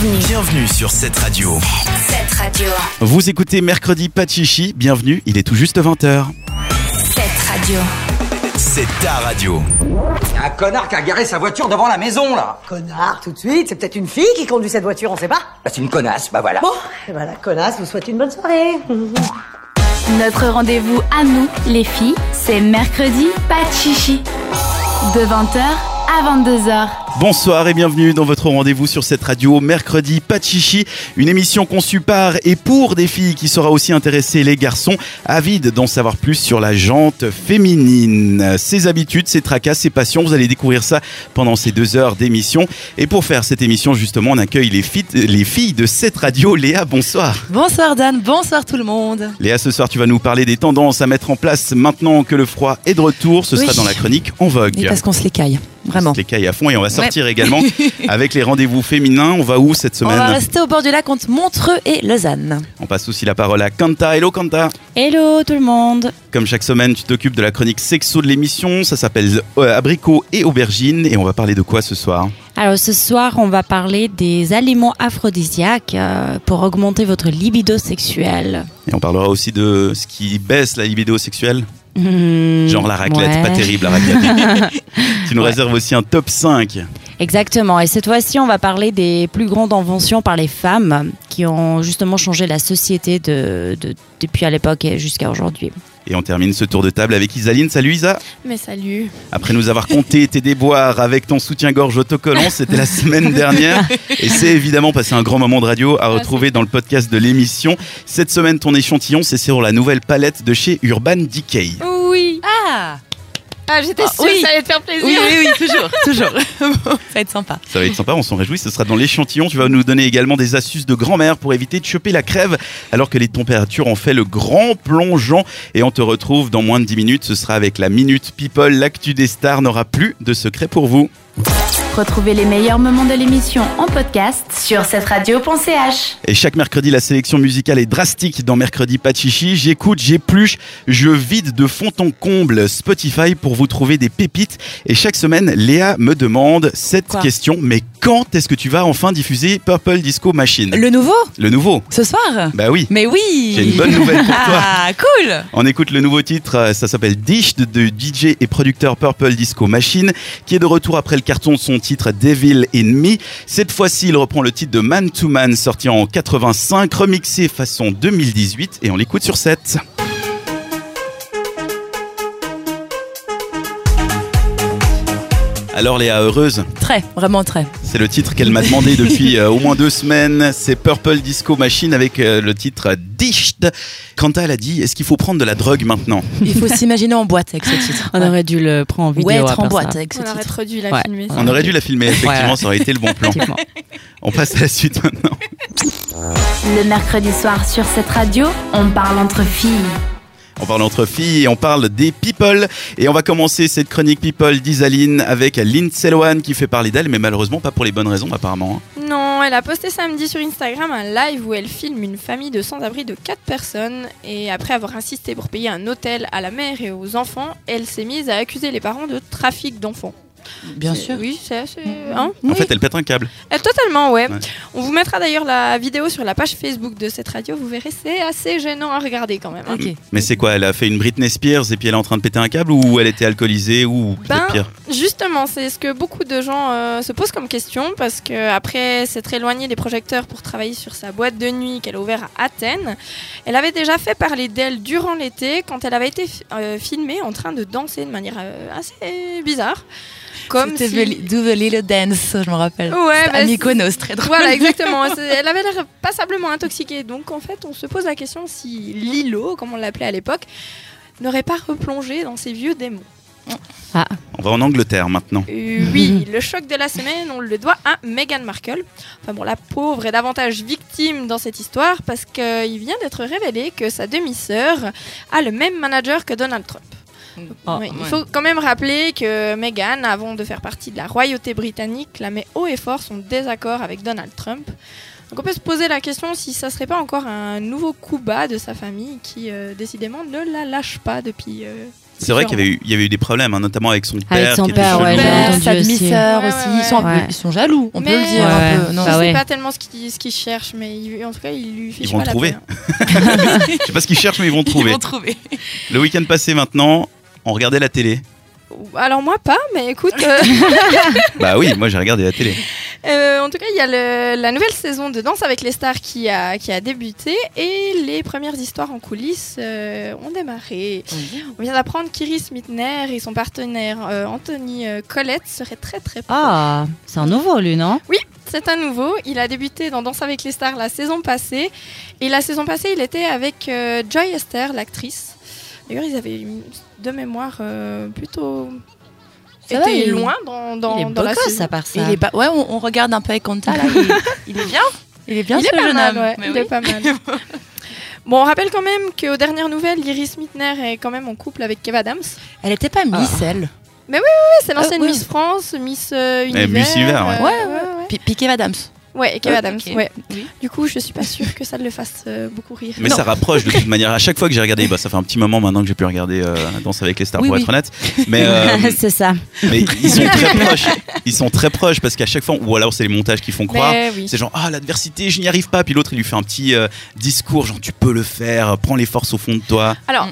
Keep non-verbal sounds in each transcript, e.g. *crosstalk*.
Bienvenue. Bienvenue sur cette radio. Cette radio. Vous écoutez Mercredi Pachichi, bienvenue, il est tout juste 20h. Cette radio. C'est ta radio. Y a un connard qui a garé sa voiture devant la maison, là. Connard, tout de suite. C'est peut-être une fille qui conduit cette voiture, on sait pas. Bah, c'est une connasse, bah voilà. Bon, et voilà, connasse, vous souhaite une bonne soirée. *laughs* Notre rendez-vous à nous, les filles, c'est mercredi, pas de chichi. De 20h à 22h. Bonsoir et bienvenue dans votre rendez-vous sur cette radio mercredi Pachichi, une émission conçue par et pour des filles qui saura aussi intéresser les garçons avides d'en savoir plus sur la jante féminine. Ses habitudes, ses tracas, ses passions, vous allez découvrir ça pendant ces deux heures d'émission. Et pour faire cette émission, justement, on accueille les filles, les filles de cette radio. Léa, bonsoir. Bonsoir Dan, bonsoir tout le monde. Léa, ce soir, tu vas nous parler des tendances à mettre en place maintenant que le froid est de retour. Ce Oui. sera dans la chronique En Vogue. Oui, parce qu'on se les caille, vraiment. Les cailles à fond et on va sortir également *laughs* avec les rendez-vous féminins. On va où cette On semaine va rester au bord du lac entre Montreux et Lausanne. On passe aussi la parole à Kanta. Hello Kanta. Hello tout le monde. Comme chaque semaine, tu t'occupes de la chronique sexo de l'émission. Ça s'appelle euh, Abricot et Aubergine. Et on va parler de quoi ce soir? Alors ce soir, on va parler des aliments aphrodisiaques euh, pour augmenter votre libido sexuelle. Et on parlera aussi de ce qui baisse la libido sexuelle. Hmm, Genre la raclette, ouais. pas terrible la raclette. *laughs* tu nous réserves aussi un top 5. Exactement. Et cette fois-ci, on va parler des plus grandes inventions par les femmes qui ont justement changé la société de, de- depuis à l'époque et jusqu'à aujourd'hui. Et on termine ce tour de table avec Isaline. Salut Isa. Mais salut. Après nous avoir compté tes déboires avec ton soutien-gorge autocollant, c'était la semaine dernière. *laughs* Et c'est évidemment passé un grand moment de radio à retrouver dans le podcast de l'émission. Cette semaine, ton échantillon, c'est sur la nouvelle palette de chez Urban Decay. Oui. Ah Ah, j'étais sûre oui. que ça allait te faire plaisir. Oui, oui, oui, toujours, *laughs* toujours. ça va être sympa. Ça va être sympa, on s'en réjouit. Ce sera dans l'échantillon. Tu vas nous donner également des astuces de grand-mère pour éviter de choper la crève alors que les températures ont fait le grand plongeon. Et on te retrouve dans moins de 10 minutes. Ce sera avec la Minute People. L'actu des stars n'aura plus de secret pour vous. Retrouvez les meilleurs moments de l'émission en podcast sur cette radio.ch. Et chaque mercredi, la sélection musicale est drastique dans Mercredi Pachichi. J'écoute, j'épluche, je vide de fond en comble Spotify pour vous trouver des pépites. Et chaque semaine, Léa me demande cette Quoi question. Mais quand est-ce que tu vas enfin diffuser Purple Disco Machine? Le nouveau? Le nouveau Ce soir? Bah oui. Mais oui J'ai une bonne nouvelle pour toi. Ah, cool On écoute le nouveau titre, euh, ça s'appelle Dish de, de DJ et producteur Purple Disco Machine, qui est de retour après le carton de son titre Devil in Me. Cette fois-ci, il reprend le titre de Man to Man sorti en 85, remixé façon 2018, et on l'écoute sur 7. Alors Léa, heureuse, Très, vraiment très. c'est le titre qu'elle m'a demandé depuis euh, au moins deux semaines. C'est Purple Disco Machine avec euh, le titre Dished. Quanta, elle a dit, est-ce qu'il faut prendre de la drogue maintenant? Il faut s'imaginer en boîte avec ce *laughs* titre. On aurait dû le prendre en vidéo. Ouais, être en boîte ça. avec ce On aurait trop dû la Ouais. filmer. On aurait dû la filmer, effectivement, Ouais. ça aurait été le bon plan. On passe à la suite maintenant. Le mercredi soir sur cette radio, on parle entre filles. On parle entre filles et on parle des people. Et on va commencer cette chronique people d'Isaline avec Lindsay Lohan qui fait parler d'elle, mais malheureusement pas pour les bonnes raisons apparemment. hein. Non, elle a posté samedi sur Instagram un live où elle filme une famille de sans-abri de 4 personnes. Et après avoir insisté pour payer un hôtel à la mère et aux enfants, elle s'est mise à accuser les parents de trafic d'enfants. Bien sûr. Oui, c'est assez. Hein En fait, elle pète un câble. Euh, totalement, ouais. Ouais. On vous mettra d'ailleurs la vidéo sur la page Facebook de cette radio. Vous verrez, c'est assez gênant à regarder quand même. hein. Mais c'est quoi Elle a fait une Britney Spears et puis elle est en train de péter un câble ou elle était alcoolisée ou peut-être Ben, pire Justement, c'est ce que beaucoup de gens euh, se posent comme question parce que après s'être éloignée des projecteurs pour travailler sur sa boîte de nuit qu'elle a ouverte à Athènes, elle avait déjà fait parler d'elle durant l'été quand elle avait été euh, filmée en train de danser de manière euh, assez bizarre. Comme C'était si... The- Do the Little Dance, je me rappelle. Ouais, bah, à Mykonos, très drôle. Voilà, exactement. *laughs* Elle avait l'air passablement intoxiquée. Donc, en fait, on se pose la question si Lilo, comme on l'appelait à l'époque, n'aurait pas replongé dans ses vieux démons. On va en Angleterre maintenant. Euh, oui, *laughs* le choc de la semaine, on le doit à Meghan Markle. Enfin bon, la pauvre est davantage victime dans cette histoire parce qu'il vient d'être révélé que sa demi-sœur a le même manager que Donald Trump. Oui, Il faut quand même rappeler que Meghan, avant de faire partie de la royauté britannique, clamait haut et fort son désaccord avec Donald Trump. Donc on peut se poser la question si ça serait pas encore un nouveau coup bas de sa famille qui euh, décidément ne la lâche pas depuis euh, C'est vrai qu'il y avait eu, il y avait eu des problèmes, hein, notamment avec son père. son qui était père, ouais, entendu sa aussi. demi-sœur Ouais, aussi. ouais, Ils, sont un peu- ouais. ils sont jaloux, on peut le dire Ouais, un peu. Non, Bah je ouais. sais pas tellement ce qu'il ce qu'il cherche, mais il- en tout cas, il lui Ils vont pas le la trouver. *laughs* Je sais pas ce qu'ils cherchent, mais ils vont Ils trouver. vont trouver. Le week-end passé maintenant, on regardait la télé. Alors moi pas, mais écoute, euh, *laughs* Bah oui, moi j'ai regardé la télé. euh, en tout cas, il y a le- la nouvelle saison de Danse avec les stars qui a, qui a débuté et les premières histoires en coulisses euh, ont démarré. On vient d'apprendre qu'Iris Mitner et son partenaire euh, Anthony Collette seraient très très proches. Ah, c'est un nouveau, lui, non? C'est un nouveau. Il a débuté dans Danse avec les stars la saison passée. Et la saison passée, il était avec euh, Joy Esther, l'actrice. D'ailleurs, ils avaient une- de mémoire euh, plutôt. Ça va, été il- loin dans, dans, Il est dans beau la gosse, à part ça. Il est pas... Ouais, on, on regarde un peu avec là. Il, il est bien. Il est bien il ce est pas jeune mal, homme. ouais, Mais il oui. est pas mal. *laughs* bon, on rappelle quand même qu'aux dernières nouvelles, Iris Mitner est quand même en couple avec Kev Adams. Elle était pas Miss, elle. Ouais, c'est l'ancienne Ah, ouais. Miss France, Miss euh, Univers. Miss Univers, ouais. euh, Ouais, ouais, Pi- Piquet Adams. Ouais, Ah, Adams, ok. ouais. Oui. Du coup, je suis pas sûre que ça le fasse euh, beaucoup rire. Mais Non. ça rapproche de toute *laughs* manière. À chaque fois que j'ai regardé, bah, ça fait un petit moment maintenant que j'ai pu regarder euh, Danse avec les stars Oui, pour oui. être honnête. *laughs* Mais, euh, c'est ça. mais ils sont très *laughs* proches. Ils sont très proches parce qu'à chaque fois, ou alors c'est les montages qui font croire. Mais oui. C'est genre ah l'adversité, je n'y arrive pas. Puis l'autre il lui fait un petit euh, discours genre tu peux le faire, prends les forces au fond de toi. Alors,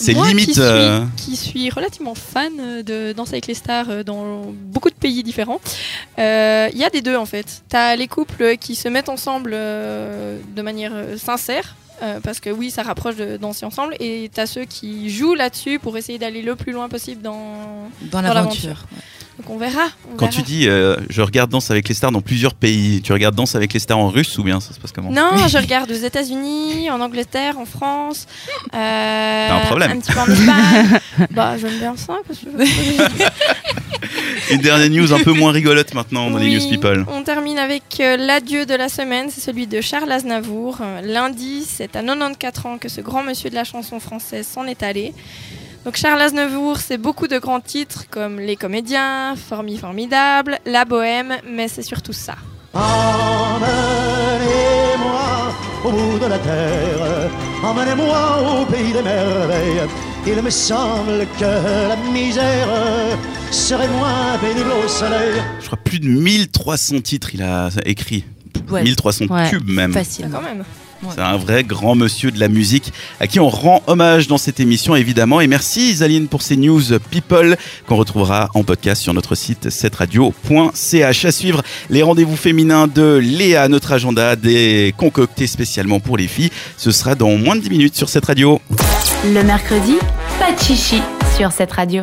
C'est Moi limite. Qui suis, euh, qui suis relativement fan euh, de Danse avec les stars euh, dans beaucoup de pays différents. euh, Il y a des deux en fait. T'as les couples qui se mettent ensemble euh, de manière sincère. euh, parce que oui, ça rapproche de danser ensemble. Et t'as ceux qui jouent là-dessus pour essayer d'aller le plus loin possible dans. Dans Dans l'aventure. Donc on verra. on Quand verra. tu dis euh, je regarde Danse avec les stars dans plusieurs pays, tu regardes Danse avec les stars en russe ou bien ça se passe comment? Non, je regarde aux États-Unis, en Angleterre, en France. Euh, T'as un problème. Un petit peu en Espagne. bah, j'aime bien ça. Parce que... *laughs* Une dernière news un peu moins rigolote maintenant dans les Oui, News People. On termine avec euh, l'adieu de la semaine, c'est celui de Charles Aznavour. Euh, lundi, c'est à 94 ans que ce grand monsieur de la chanson française s'en est allé. Donc Charles Aznavour, c'est beaucoup de grands titres comme Les Comédiens, Formi Formidable, La Bohème, mais c'est surtout ça. Emmenez-moi au bout de la terre, emmenez-moi au pays des merveilles. Il me semble que la misère serait moins pénible au soleil. Je crois plus de 1300 titres il a écrit. Ouais. 1300 Ouais. tubes même. Facile. Quand même. C'est un vrai grand monsieur de la musique à qui on rend hommage dans cette émission évidemment. Et merci Isaline pour ces news people qu'on retrouvera en podcast sur notre site setradio.ch. À suivre les rendez-vous féminins de Léa, notre agenda des concoctés spécialement pour les filles. Ce sera dans moins de 10 minutes sur cette radio. Le mercredi, pas de chichi sur cette radio.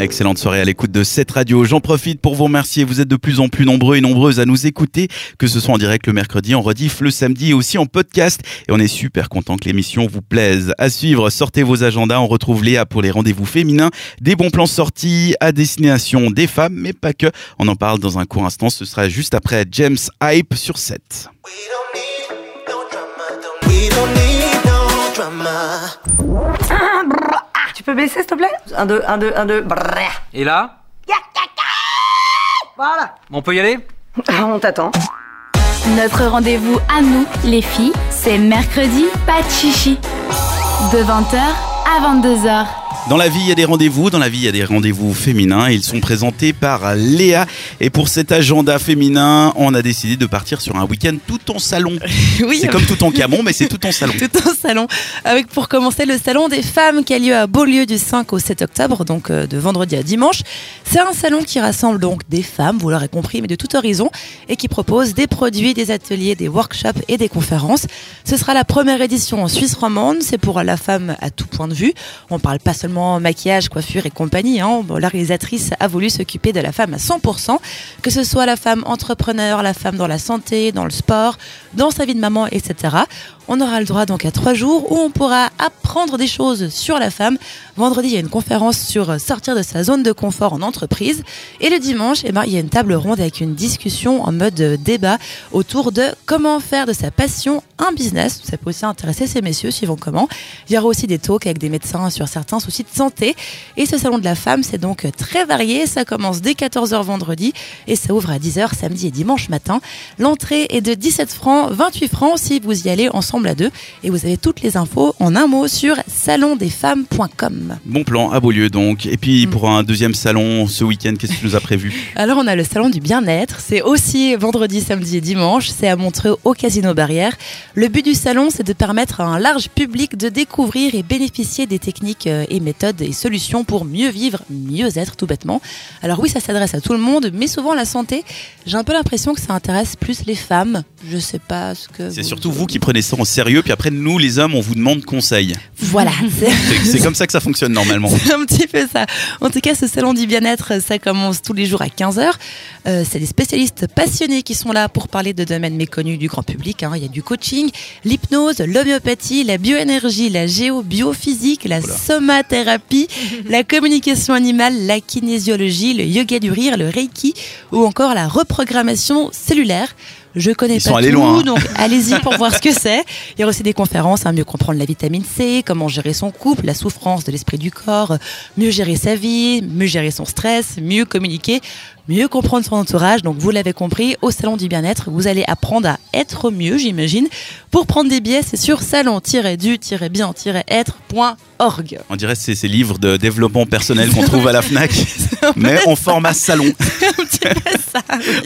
Excellente soirée à l'écoute de cette radio. J'en profite pour vous remercier. Vous êtes de plus en plus nombreux et nombreuses à nous écouter, que ce soit en direct le mercredi, en rediff le samedi et aussi en podcast. Et on est super content que l'émission vous plaise. À suivre, sortez vos agendas. On retrouve Léa pour les rendez-vous féminins, des bons plans sortis à destination des femmes, mais pas que. On en parle dans un court instant. Ce sera juste après James Hype sur 7. Tu peux baisser, s'il te plaît? Un, deux, un, deux, un, deux. brrr. Et là? Voilà. On peut y aller? *laughs* On t'attend. Notre rendez-vous à nous, les filles, c'est mercredi, pas de chichi. De 20h à 22h. Dans la vie, il y a des rendez-vous. Dans la vie, il y a des rendez-vous féminins. Ils sont présentés par Léa. Et pour cet agenda féminin, on a décidé de partir sur un week-end tout en salon. *laughs* Oui, C'est comme tout en camon, mais c'est tout en salon. *laughs* tout un salon. Avec pour commencer le salon des femmes qui a lieu à Beaulieu du 5 au 7 octobre, donc euh, de vendredi à dimanche. C'est un salon qui rassemble donc des femmes, vous l'aurez compris, mais de tout horizon, et qui propose des produits, des ateliers, des workshops et des conférences. Ce sera la première édition en Suisse romande. C'est pour la femme à tout point de vue. On parle pas seulement maquillage, coiffure et compagnie. hein. La réalisatrice a voulu s'occuper de la femme à 100%, que ce soit la femme entrepreneur, la femme dans la santé, dans le sport, dans sa vie de maman, etc. On aura le droit donc à trois jours où on pourra apprendre des choses sur la femme. Vendredi, il y a une conférence sur euh, sortir de sa zone de confort en entreprise. Et le dimanche, eh ben, il y a une table ronde avec une discussion en mode euh, débat autour de comment faire de sa passion un business. Ça peut aussi intéresser ces messieurs suivant comment. Il y aura aussi des talks avec des médecins sur certains soucis site santé. Et ce salon de la femme, c'est donc très varié. Ça commence dès 14h vendredi et ça ouvre à 10h samedi et dimanche matin. L'entrée est de 17 francs, 28 francs si vous y allez ensemble à deux. Et vous avez toutes les infos en un mot sur salondesfemmes.com. Bon plan à Beaulieu donc. Et puis pour un deuxième salon ce week-end, qu'est-ce que tu nous as prévu? Alors on a le salon du bien-être, c'est aussi vendredi, samedi et dimanche, c'est à Montreux au Casino Barrière. Le but du salon, c'est de permettre à un large public de découvrir et bénéficier des techniques euh, et méthodes et solutions pour mieux vivre, mieux être tout bêtement. Alors oui, ça s'adresse à tout le monde, mais souvent la santé, j'ai un peu l'impression que ça intéresse plus les femmes. Je sais pas ce que C'est surtout vous qui prenez ça en sérieux, puis après nous les hommes on vous demande conseil. Voilà, *laughs* c'est C'est c'est comme ça que ça fonctionne normalement. *laughs* C'est un petit peu ça. En tout cas, ce salon du bien-être, ça commence tous les jours à 15h. Euh, c'est des spécialistes passionnés qui sont là pour parler de domaines méconnus du grand public. hein. Il y a du coaching, l'hypnose, l'homéopathie, la bioénergie, la géobiophysique, la somathérapie, la communication animale, la kinésiologie, le yoga du rire, le reiki ou encore la reprogrammation cellulaire. Je connais Ils pas sont allés tout, loin, hein. donc *laughs* allez-y pour voir ce que c'est. Il y a aussi des conférences, hein, mieux comprendre la vitamine C, comment gérer son couple, la souffrance de l'esprit du corps, mieux gérer sa vie, mieux gérer son stress, mieux communiquer, mieux comprendre son entourage. Donc vous l'avez compris, au salon du bien-être, vous allez apprendre à être mieux, j'imagine. Pour prendre des billets, c'est sur salon-du-bien-être.org. On dirait que c'est ces livres de développement personnel qu'on trouve à la FNAC, *laughs* mais en format salon. *laughs*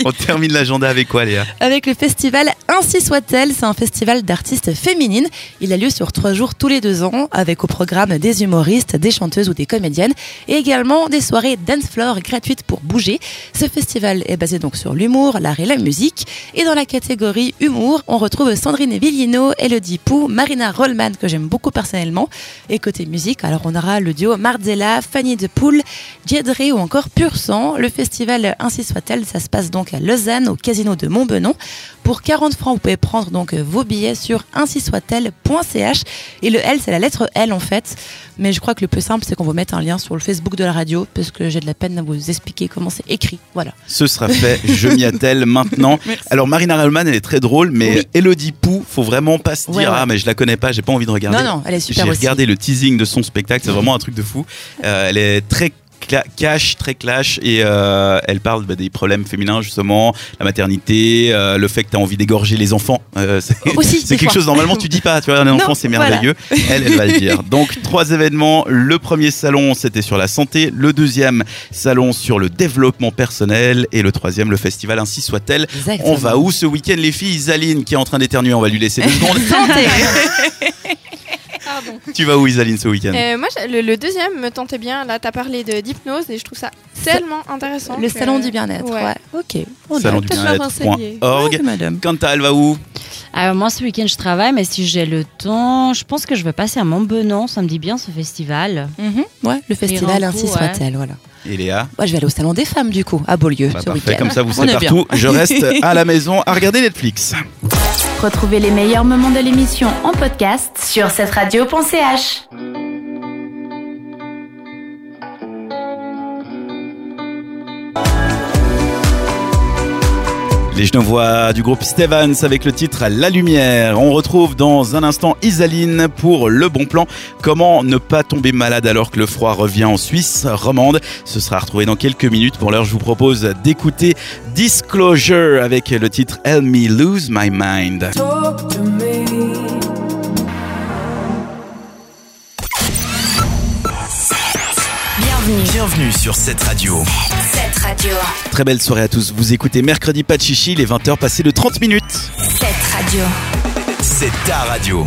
On termine l'agenda avec quoi Léa? Avec le festival Ainsi soit-elle, c'est un festival d'artistes féminines. Il a lieu sur trois jours tous les deux ans, avec au programme des humoristes, des chanteuses ou des comédiennes, et également des soirées dance floor gratuites pour bouger. Ce festival est basé donc sur l'humour, l'art et la musique. Et dans la catégorie humour, on retrouve Sandrine Villino, Elodie Pou, Marina Rollman, que j'aime beaucoup personnellement. Et côté musique, alors on aura le duo Marzella, Fanny de Poul, Diedré ou encore Pur Sang. Le festival Ainsi soit-elle, ça se passe donc à Lausanne, au casino de Montbenon. Pour 40 francs, vous pouvez prendre donc vos billets sur ainsi soit-elle.ch. Et le L, c'est la lettre L en fait. Mais je crois que le plus simple, c'est qu'on vous mette un lien sur le Facebook de la radio, parce que j'ai de la peine à vous expliquer comment c'est écrit. Voilà. Ce sera fait, je m'y attelle *laughs* maintenant. Alors Marina Rallman, elle est très drôle, mais Oui. Elodie Pou, faut vraiment pas se dire Ouais, ouais. ah mais je la connais pas, j'ai pas envie de regarder. Non, non, elle est super J'ai regardé le teasing de son spectacle, c'est vraiment un truc de fou. Euh, elle est très cash, très clash et euh, elle parle bah, des problèmes féminins justement, la maternité, euh, le fait que tu as envie d'égorger les enfants. Euh, c'est *laughs* quelque fois. chose normalement tu dis pas, tu vois, un enfant c'est voilà. merveilleux. Elle, elle va le dire. *laughs* Donc trois événements. Le premier salon c'était sur la santé, le deuxième salon sur le développement personnel et le troisième le festival ainsi soit-elle. On va où ce week-end les filles? Isaline qui est en train d'éternuer, on va lui laisser deux *laughs* secondes. Santé Pardon. tu vas où Isaline ce week-end Euh, moi, le, le deuxième me tentait bien. Là, t'as parlé de d'hypnose et je trouve ça tellement intéressant. Le que- salon du bien-être. Ouais. Ouais. Ok. On Salon a- du bien-être.org. Madame. Quentin, elle va où Alors moi ce week-end je travaille, mais si j'ai le temps, je pense que je vais passer à Montbenon. Ça me dit bien ce festival. Mhm. Ouais, le festival ainsi ouais. soit-elle. Voilà. Et Léa Moi, je vais aller au salon des femmes du coup, à Beaulieu Bah, ce Parfait, comme ça vous serez partout. Je *laughs* reste à la maison à regarder Netflix. Retrouvez les meilleurs moments de l'émission en podcast sur cette radio.ch. Les Genevois du groupe Stevens avec le titre La Lumière. On retrouve dans un instant Isaline pour le bon plan. Comment ne pas tomber malade alors que le froid revient en Suisse romande? Ce sera retrouvé dans quelques minutes. Pour l'heure, je vous propose d'écouter Disclosure avec le titre Help Me Lose My Mind. Bienvenue. Bienvenue sur cette radio. Radio. Très belle soirée à tous. Vous écoutez mercredi pas de chichi, les 20h passées de 30 minutes. Cette radio. C'est ta radio.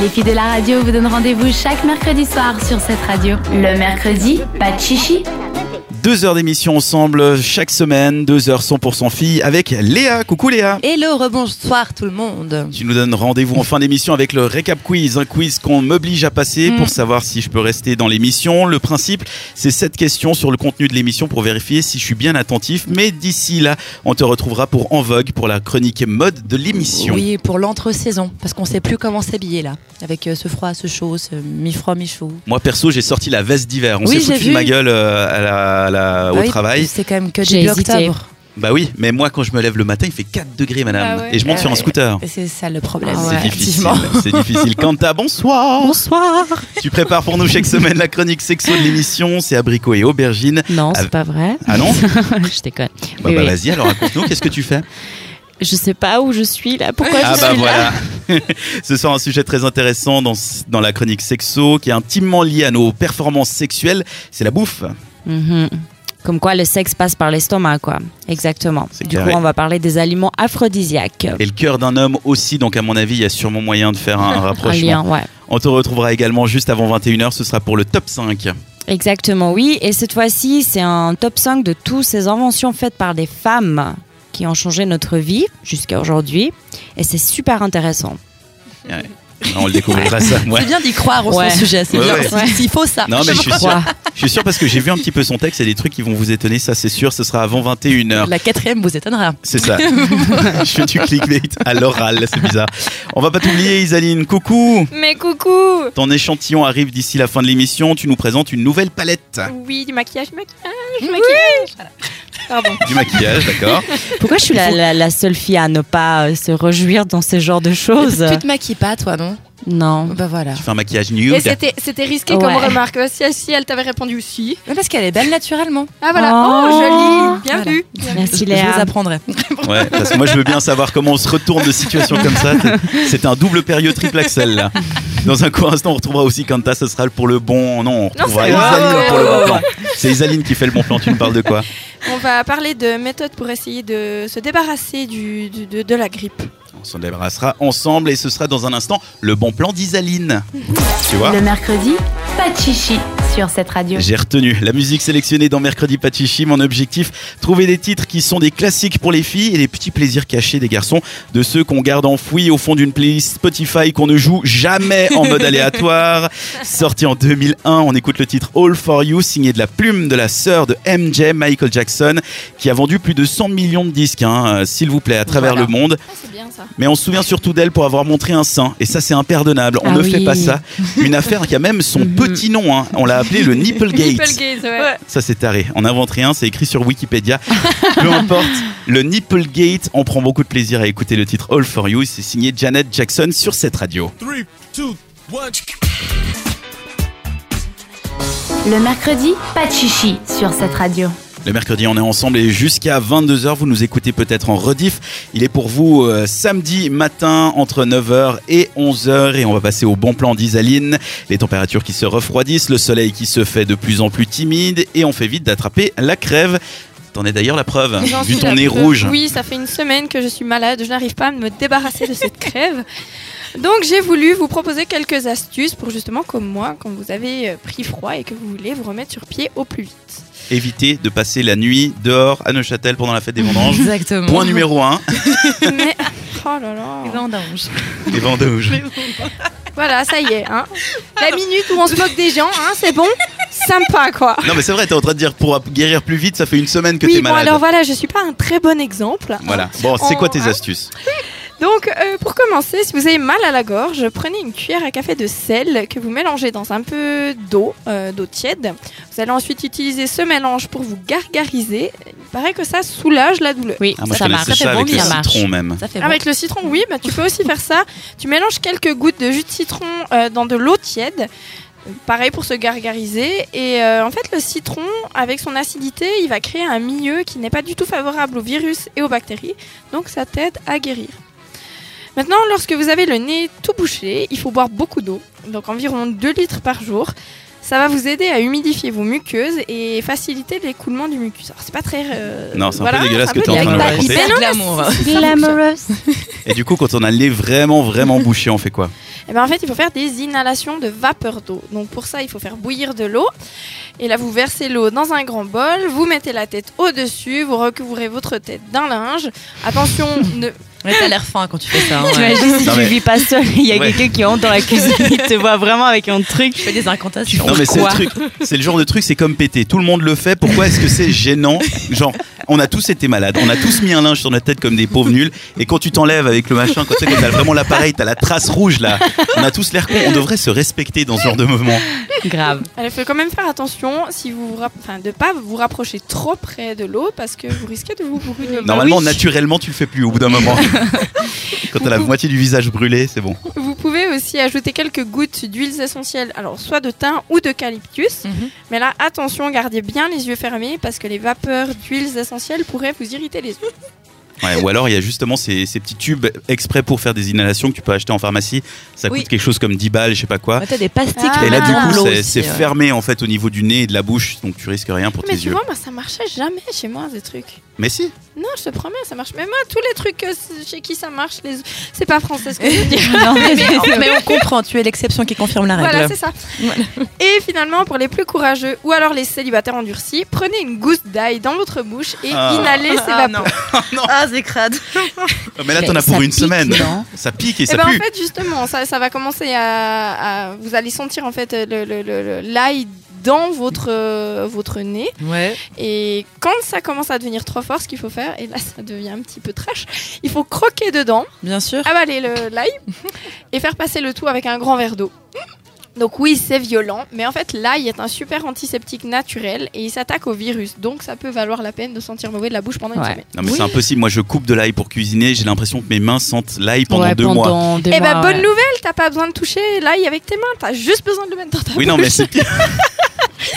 Les filles de la radio vous donnent rendez-vous chaque mercredi soir sur cette radio. Le mercredi, pas de chichi. Deux heures d'émission ensemble chaque semaine, deux heures 100% filles avec Léa. Coucou Léa. Hello, rebonsoir tout le monde. Tu nous donnes rendez-vous en fin d'émission avec le récap quiz, un quiz qu'on m'oblige à passer Mm. pour savoir si je peux rester dans l'émission. Le principe, c'est sept questions sur le contenu de l'émission pour vérifier si je suis bien attentif. Mais d'ici là, on te retrouvera pour En Vogue pour la chronique mode de l'émission. Oui, pour l'entre-saison, parce qu'on sait plus comment s'habiller là, avec euh, ce froid, ce chaud, ce mi-froid, mi-chaud. Moi perso, j'ai sorti la veste d'hiver. On Oui, s'est foutu de vu. ma gueule euh, à la- la- au Oui, travail. C'est quand même que J'ai début hésité. octobre. Bah oui, mais moi quand je me lève le matin, il fait 4 degrés, madame. Ah ouais. Et je monte Ah sur un scooter. C'est ça le problème. Ah C'est difficile. *laughs* C'est difficile. Quanta, bonsoir. Bonsoir. Tu prépares pour nous chaque semaine la chronique sexo de l'émission. C'est abricot et aubergine. Non, Ah, c'est pas vrai. Ah non *laughs* je déconne. Bah, Oui, bah, oui. vas-y, alors raconte-nous, qu'est-ce que tu fais Je sais pas où je suis là. Pourquoi Ah je bah suis voilà. *laughs* Ce soir un sujet très intéressant dans, dans la chronique sexo qui est intimement lié à nos performances sexuelles, c'est la bouffe. Mhm. Comme quoi le sexe passe par l'estomac, quoi. Exactement. Du carré. coup, on va parler des aliments aphrodisiaques. Et le cœur d'un homme aussi, donc à mon avis, il y a sûrement moyen de faire un *laughs* Un rapprochement. lien, ouais. On te retrouvera également juste avant 21h, ce sera pour le top 5. Exactement, oui. Et cette fois-ci, c'est un top 5 de toutes ces inventions faites par des femmes qui ont changé notre vie jusqu'à aujourd'hui. Et c'est super intéressant. On le découvrira ça. ouais. C'est bien d'y croire au Ouais. sujet, c'est Ouais, bien. ouais. S'il- faut ça. Non mais je suis sûr, crois. je suis sûr parce que j'ai vu un petit peu son texte, il y a des trucs qui vont vous étonner, ça c'est sûr, ce sera avant 21h. La quatrième vous étonnera. C'est ça. *laughs* je fais du clickbait à l'oral, c'est bizarre. On va pas t'oublier Isaline, coucou Mais coucou Ton échantillon arrive d'ici la fin de l'émission, tu nous présentes une nouvelle palette. Oui, du maquillage, maquillage, maquillage. Voilà. Pardon. Du maquillage, d'accord. Pourquoi je suis la, la- la seule fille à ne pas euh, se réjouir dans ce genre de choses? Tu te maquilles pas, toi, non? Non. Bah voilà. Tu fais un maquillage nude. c'était c'était risqué Ouais. comme remarque. Si, si elle t'avait répondu si. Mais parce qu'elle est belle naturellement. Ah voilà. Oh. Oh, joli. Bien Voilà. vu. Merci Je vous Léa. apprendrai. *laughs* Ouais, parce que moi je veux bien savoir comment on se retourne de situation comme ça. C'est un double période triple axel là. Dans un court instant, on retrouvera aussi Kanta, ce sera pour le bon. Non, on retrouvera c'est Isaline vrai. pour le bon plan. C'est Isaline qui fait le bon plan, tu me parles de quoi? On va parler de méthodes pour essayer de se débarrasser du, du- de, de la grippe. On s'en débarrassera ensemble et ce sera dans un instant le bon plan d'Isaline. Tu vois Le mercredi, pas de chichi sur cette radio. J'ai retenu la musique sélectionnée dans Mercredi Pachichi. Mon objectif, trouver des titres qui sont des classiques pour les filles et les petits plaisirs cachés des garçons, de ceux qu'on garde enfouis au fond d'une playlist Spotify qu'on ne joue jamais en mode *laughs* aléatoire. Sorti en 2001, on écoute le titre All For You, signé de la plume de la sœur de MJ, Michael Jackson, qui a vendu plus de 100 millions de disques, hein, euh, s'il vous plaît, à travers Voilà. le monde. Ah, c'est bien ça. Mais on se souvient surtout d'elle pour avoir montré un sein. Et ça, c'est impardonnable. On Ah ne fait pas ça. Une affaire qui a même son *laughs* petit nom. hein. On l'a appelé le Nipplegate. Nipplegate, ouais. Ça, c'est taré. On invente rien. C'est écrit sur Wikipédia. *laughs* Peu importe. Le Nipplegate. On prend beaucoup de plaisir à écouter le titre All For You. C'est signé Janet Jackson sur cette radio. Le mercredi, pas de chichi sur cette radio. Le mercredi, on est ensemble et jusqu'à 22h, vous nous écoutez peut-être en rediff. Il est pour vous euh, samedi matin entre 9h et 11h et on va passer au bon plan d'Isaline. Les températures qui se refroidissent, le soleil qui se fait de plus en plus timide et on fait vite d'attraper la crève. T'en es d'ailleurs la preuve, vu ton nez rouge. Oui, ça fait une semaine que je suis malade. Je n'arrive pas à me débarrasser de cette crève. Donc j'ai voulu vous proposer quelques astuces pour justement comme moi, quand vous avez euh, pris froid et que vous voulez vous remettre sur pied au plus vite. Évitez de passer la nuit dehors à Neuchâtel pendant la fête des vendanges. Exactement. Point numéro 1, *laughs* Mais *laughs* oh là là. Vendange. les vendanges. Voilà, ça y est. Hein. La minute où on se moque des gens, hein, c'est bon, sympa quoi. Non mais c'est vrai, t'es en train de dire pour guérir plus vite, ça fait une semaine que oui, t'es bon malade. alors voilà, je suis pas un très bon exemple. Voilà. Bon, c'est quoi tes astuces? Donc, euh, pour commencer, si vous avez mal à la gorge, prenez une cuillère à café de sel que vous mélangez dans un peu d'eau, euh, d'eau tiède. Vous allez ensuite utiliser ce mélange pour vous gargariser. Il paraît que ça soulage la douleur. Oui, Ah, moi, ça marche. Ça ça fait bon, avec le ça marche. citron même. Ça fait bon. Avec le citron, oui, bah, tu peux aussi faire ça. Tu mélanges quelques gouttes de jus de citron euh, dans de l'eau tiède. Pareil pour se gargariser. Et euh, en fait, le citron, avec son acidité, il va créer un milieu qui n'est pas du tout favorable aux virus et aux bactéries. Donc, ça t'aide à guérir. Maintenant, lorsque vous avez le nez tout bouché, il faut boire beaucoup d'eau. Donc, environ 2 litres par jour. Ça va vous aider à humidifier vos muqueuses et faciliter l'écoulement du mucus. Alors, c'est pas très. euh, Non, c'est un voilà, peu dégueulasse un que peu t'es en train de raconter. C'est- fonctionne. Et du coup, quand on a le nez vraiment, vraiment bouché, on fait quoi? Eh ben, en fait, il faut faire des inhalations de vapeur d'eau. Donc pour ça, il faut faire bouillir de l'eau. Et là, vous versez l'eau dans un grand bol, vous mettez la tête au-dessus, vous recouvrez votre tête d'un linge. Attention, *laughs* ne... Ouais, t'as l'air fin quand tu fais ça. hein, ouais. T'imagines si Non, tu mais- vis pas seul, il y a Ouais. quelqu'un qui entre dans la cuisine, il te voit vraiment avec un truc. Tu fais des incantations. Non mais c'est le truc, c'est le genre de truc, c'est comme péter. Tout le monde le fait. Pourquoi est-ce que c'est gênant? Genre On a tous été malades. On a tous mis un linge sur notre tête comme des pauvres nuls. Et quand tu t'enlèves avec le machin, quand tu t'as vraiment l'appareil, t'as la trace rouge là. On a tous l'air con. On devrait se respecter dans ce genre de moment. Grave. Il faut quand même faire attention si vous vous enfin, de pas vous rapprocher trop près de l'eau parce que vous risquez de vous brûler. Normalement, naturellement, tu le fais plus au bout d'un moment. *laughs* Quand t'as la moitié du visage brûlé, c'est bon. Vous pouvez aussi ajouter quelques gouttes d'huiles essentielles, alors soit de thym ou d'eucalyptus. Mhm. Mais là, attention, gardez bien les yeux fermés parce que les vapeurs d'huiles essentielles pourraient vous irriter les yeux. Ouais, ou alors, il y a justement ces, ces petits tubes exprès pour faire des inhalations que tu peux acheter en pharmacie. Ça Oui. coûte quelque chose comme 10 balles, je sais pas quoi. T'as des pastilles Ah. Et là, du coup, c'est aussi, c'est ouais. fermé en fait au niveau du nez et de la bouche, donc tu risques rien pour Mais tes tu yeux. vois, moi, ça marchait jamais chez moi, ces trucs. Mais si. Non, je te promets, ça marche. Mais moi, tous les trucs euh, chez qui ça marche, les... c'est pas français ce que je veux dire. *laughs* Non, mais, *laughs* mais on comprend, tu es l'exception qui confirme la règle. Voilà, c'est ça. Et finalement, pour les plus courageux ou alors les célibataires endurcis, prenez une gousse d'ail dans votre bouche et Ah. inhalez ces Ah, vapeurs. *laughs* Ah, c'est crade. Oh, Mais là, t'en as pour une pique, semaine. non Ça pique et Et ça ben en pue. fait, justement, ça, ça va commencer à, à- Vous allez sentir en fait le- le- le- le- l'ail dans votre, euh, votre nez. Ouais. Et quand ça commence à devenir trop fort, ce qu'il faut faire, et là ça devient un petit peu trash, il faut croquer dedans, Bien sûr. avaler le- l'ail et faire passer le tout avec un grand verre d'eau. Donc oui, c'est violent, mais en fait l'ail est un super antiseptique naturel et il s'attaque au virus. Donc ça peut valoir la peine de sentir mauvais de la bouche pendant une semaine. Non, mais c'est impossible. Moi, je coupe de l'ail pour cuisiner. J'ai l'impression que mes mains sentent l'ail pendant Ouais, deux mois. des Eh ben mois, bonne ouais. nouvelle, t'as pas besoin de toucher l'ail avec tes mains, t'as juste besoin de le mettre dans ta Oui, non, bouche. mais c'est. *laughs*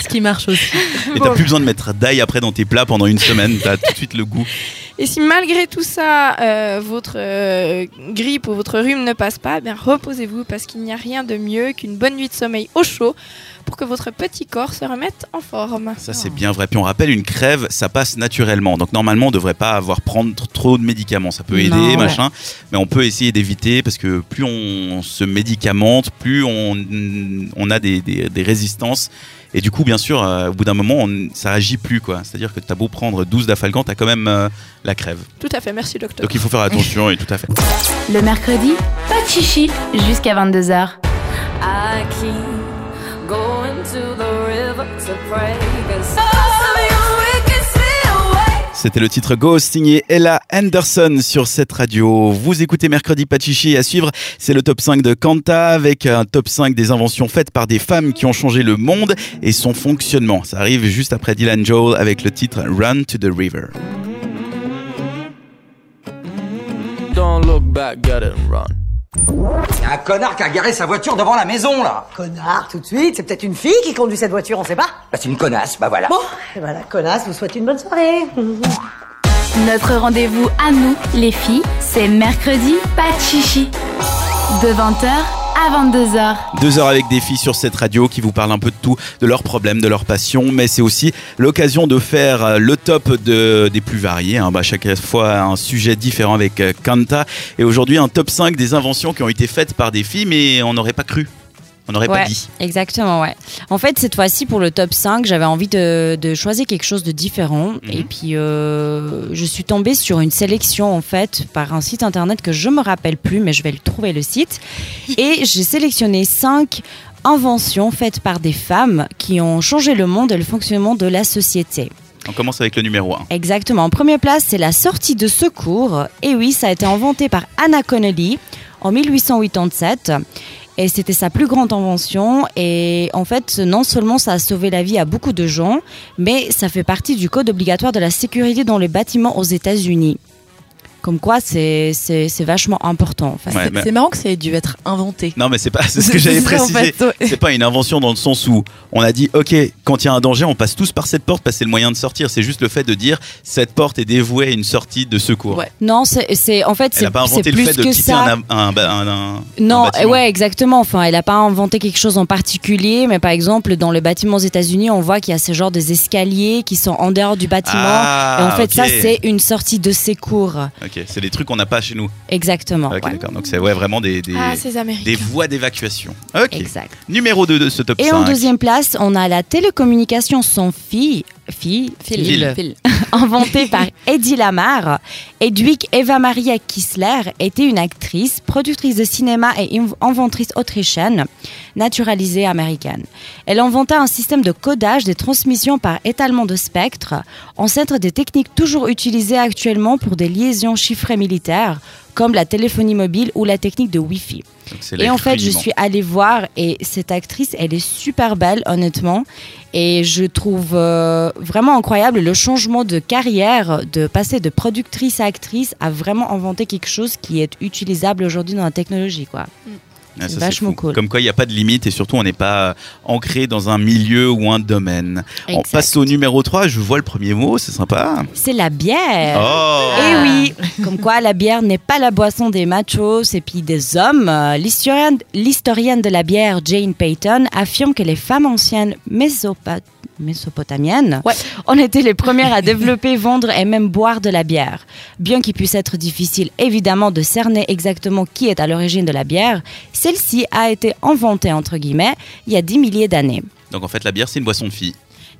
Ce qui marche aussi. Et t'as plus besoin de mettre d'ail après dans tes plats pendant une semaine. T'as tout de suite le goût. Et si malgré tout ça, euh, votre euh, grippe ou votre rhume ne passe pas, eh bien reposez-vous parce qu'il n'y a rien de mieux qu'une bonne nuit de sommeil au chaud pour que votre petit corps se remette en forme. Ça, c'est bien vrai. Puis on rappelle, une crève, ça passe naturellement. Donc normalement, on devrait pas avoir prendre tr- trop de médicaments. Ça peut aider, Non, ouais. machin. Mais on peut essayer d'éviter parce que plus on se médicamente, plus on, on a des, des- des résistances. Et du coup, bien sûr, euh, au bout d'un moment, on- ça agit plus. quoi. C'est-à-dire que t'as beau prendre 12 d'afalgan, t'as quand même euh, la crève. Tout à fait, merci docteur. Donc il faut faire attention et tout à fait. *laughs* Le mercredi, pas de chichi jusqu'à 22h. I keep going to the river to pray. C'était le titre Ghost signé Ella Anderson sur cette radio. Vous écoutez Mercredi Pachichi à suivre. C'est le top 5 de Kanta avec un top 5 des inventions faites par des femmes qui ont changé le monde et son fonctionnement. Ça arrive juste après Dylan Joel avec le titre Run to the River. Don't look back, get it and Y a un connard qui a garé sa voiture devant la maison, là Connard, tout de suite. C'est peut-être une fille qui conduit cette voiture, on sait pas. Bah, c'est une connasse, bah voilà. Bon, et voilà, connasse, vous souhaite une bonne soirée. *laughs* Notre rendez-vous à nous, les filles, c'est mercredi, pas de chichi. De 20h à 22h. Deux heures avec des filles sur cette radio qui vous parlent un peu de tout, de leurs problèmes, de leurs passions, mais c'est aussi l'occasion de faire euh, le top de, des plus variés. Hein. Bah, chaque fois un sujet différent avec euh, Kanta. Et aujourd'hui un top 5 des inventions qui ont été faites par des filles, mais on n'aurait pas cru. On n'aurait pas dit. exactement, ouais. En fait, cette fois-ci, pour le top 5, j'avais envie de, de choisir quelque chose de différent. Mhm. Et puis, euh, je suis tombée sur une sélection, en fait, par un site internet que je me rappelle plus, mais je vais le trouver le site. *laughs* Et j'ai sélectionné 5 inventions faites par des femmes qui ont changé le monde et le fonctionnement de la société. On commence avec le numéro 1. Exactement. En première place, c'est la sortie de secours. Et oui, ça a été inventé par Anna Connolly en 1887. Et c'était sa plus grande invention. Et en fait, non seulement ça a sauvé la vie à beaucoup de gens, mais ça fait partie du code obligatoire de la sécurité dans les bâtiments aux États-Unis. Comme quoi, c'est c'est- c'est vachement important. Ouais, C'est mais- marrant que ça ait dû être inventé. Non, mais c'est pas *laughs* ce que j'avais ça, en précisé. fait, ouais. C'est pas une invention dans le sens où on a dit ok quand il y a un danger on passe tous par cette porte parce que c'est le moyen de sortir. C'est juste le fait de dire cette porte est dévouée à une sortie de secours. Ouais. Non, c'est c'est- en fait Elle c'est a pas inventé le plus fait de que quitter ça. un, un, un- un- Non, ouais, exactement. Enfin, elle n'a pas inventé quelque chose en particulier, mais par exemple, dans le bâtiment aux États-Unis, on voit qu'il y a ce genre des escaliers qui sont en dehors du bâtiment. Ah, et en fait, ça, c'est une sortie de secours. Ok, c'est des trucs qu'on n'a pas chez nous. Exactement. Ok, ouais. d'accord. Donc c'est ouais, vraiment des, des, Ah, des voies d'évacuation. Ok. Exact. Numéro 2 de ce top Et 5. en deuxième place, on a la télécommunication sans fil. Fille, Phil. Phil, Phil. *laughs* inventée par Eddie Lamar. Edwig Eva Maria Kissler était une actrice, productrice de cinéma et inv- inventrice autrichienne, naturalisée américaine. Elle inventa un système de codage des transmissions par étalement de spectre, ancêtre des techniques toujours utilisées actuellement pour des liaisons chiffrées militaires, comme la téléphonie mobile ou la technique de Wi-Fi. Et en fait, je suis allée voir et cette actrice, elle est super belle, honnêtement. Et je trouve euh, vraiment incroyable le changement de carrière, de passer de productrice à actrice à vraiment inventer quelque chose qui est utilisable aujourd'hui dans la technologie, quoi. Ah, ça, vachement cool. Comme quoi, il n'y a pas de limite et surtout, on n'est pas ancré dans un milieu ou un domaine. On passe au numéro 3. Je vois le premier mot, c'est sympa. C'est la bière. Oh Et oui, comme quoi la bière n'est pas la boisson des machos et puis des hommes. L'historienne, de la bière Jane Payton affirme que les femmes anciennes mésopa- mésopotamiennes ont été les premières à développer, *laughs* vendre et même boire de la bière. Bien qu'il puisse être difficile évidemment de cerner exactement qui est à l'origine de la bière, celle-ci a été inventée entre guillemets il y a 10 milliers d'années. Donc en fait, la bière, c'est une boisson de fille.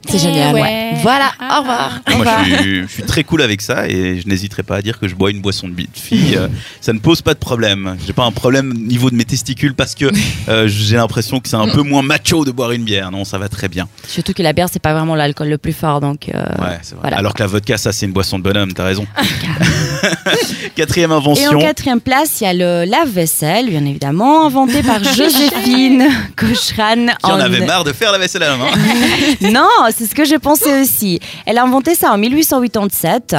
C'est génial. ouais. ouais. Voilà, au revoir. Moi, je suis, je suis très cool avec ça et je n'hésiterai pas à dire que je bois une boisson de fille. Euh, ça ne pose pas de problème. J'ai pas un problème au niveau de mes testicules parce que euh, j'ai l'impression que c'est un peu moins macho de boire une bière. Non, ça va très bien. Surtout que la bière c'est pas vraiment l'alcool le plus fort donc. euh, Ouais, c'est vrai. voilà. Alors que la vodka, ça, c'est une boisson de bonhomme. T'as raison. *laughs* Quatrième Et en invention. quatrième place, il y a le lave-vaisselle, bien évidemment, inventé par *laughs* Joséphine Cochran. Qui en en- avait marre de faire la vaisselle à la main. *laughs* Non, c'est ce que je pensais aussi. Elle a inventé ça en 1887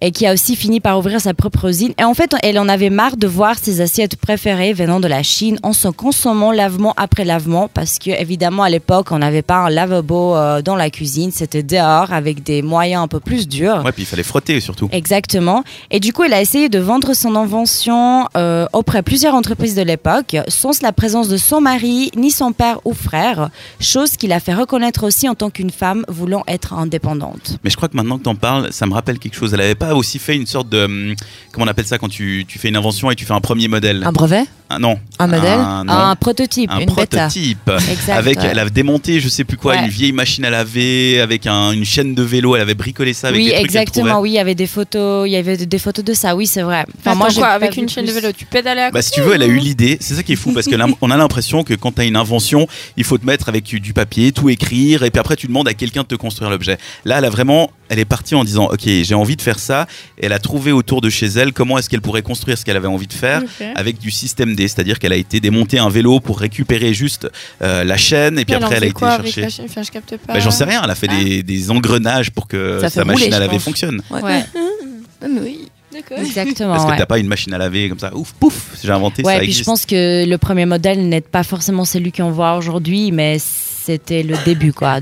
et qui a aussi fini par ouvrir sa propre usine. Et en fait, elle en avait marre de voir ses assiettes préférées venant de la Chine en se consommant lavement après lavement parce que évidemment à l'époque, on n'avait pas un lavabo euh, dans la cuisine, c'était dehors avec des moyens un peu plus durs. Ouais, puis il fallait frotter surtout. Exactement. Et du coup, elle a essayé de vendre son invention euh, auprès de plusieurs entreprises de l'époque, sans la présence de son mari, ni son père ou frère, chose qui l'a fait reconnaître aussi en tant qu'une femme voulant être indépendante. Mais je crois que maintenant que t'en parles, ça me rappelle quelque chose. Elle avait pas aussi fait une sorte de. hum, Comment on appelle ça quand tu, tu fais une invention et tu fais un premier modèle? Un brevet? Ah, Non. Un modèle non. Un prototype, un une prototype. Exact, avec, ouais. Elle a démonté, je sais plus quoi, Ouais. une vieille machine à laver avec un- une chaîne de vélo. Elle avait bricolé ça avec Oui, des trucs exactement. Oui, il y avait des photos, il y avait des photos de ça. Oui, c'est vrai. Enfin, Attends, moi, quoi, avec une chaîne de vélo, tu pédalais à Bah, côté si tu veux, elle a eu l'idée. C'est ça qui est fou parce que on a l'impression que quand tu as une invention, il faut te mettre avec du papier, tout écrire et puis après tu demandes à quelqu'un de te construire l'objet. Là, elle a vraiment, elle est partie en disant OK, j'ai envie de faire ça. Et elle a trouvé autour de chez elle comment est-ce qu'elle pourrait construire ce qu'elle avait envie de faire avec du système D, c'est-à-dire qu'elle a été démonter un vélo pour récupérer juste euh, la chaîne et puis après elle a été chercher. la chaîne? Enfin, je capte pas. Bah, J'en sais rien, elle a fait Ah. des, des engrenages pour que Ça sa machine rouler, à laver pense. fonctionne. Ouais, *laughs* Oui, d'accord. exactement. Parce que ouais. t'as pas une machine à laver comme ça, ouf, pouf, j'ai inventé Ouais, ça puis existe. je pense que le premier modèle n'est pas forcément celui qu'on voit aujourd'hui, mais c'était le début, quoi.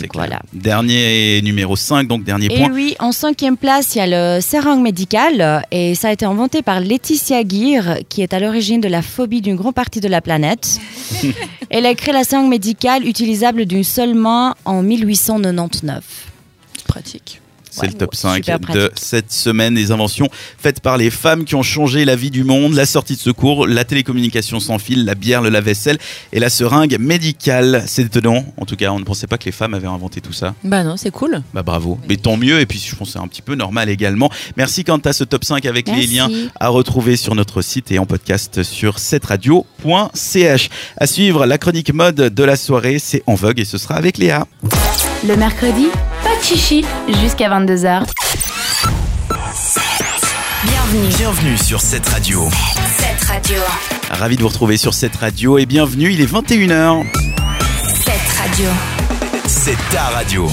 Donc, voilà. Dernier numéro 5, donc dernier Et point. oui, en cinquième place, il y a le seringue médical et ça a été inventé par Laetitia Gear, qui est à l'origine de la phobie d'une grande partie de la planète. *laughs* Elle a créé la seringue médicale utilisable d'une seule main en 1899. Pratique. C'est le top 5 super de cette semaine des inventions faites par les femmes qui ont changé la vie du monde, la sortie de secours, la télécommunication sans fil, la bière, le lave-vaisselle et la seringue médicale. C'est étonnant. En tout cas, on ne pensait pas que les femmes avaient inventé tout ça. Bah non, c'est cool. Bah bravo. Mais tant mieux. Et puis je pense que c'est un petit peu normal également. Merci quant à ce top 5 avec les liens à retrouver sur notre site et en podcast sur cetteradio.ch. À suivre la chronique mode de la soirée, c'est en vogue et ce sera avec Léa. Le mercredi, pas de chichi jusqu'à 22h. Bienvenue. Bienvenue sur cette radio. Cette radio. Ravi de vous retrouver sur cette radio et bienvenue. Il est 21h. Cette radio. C'est ta radio.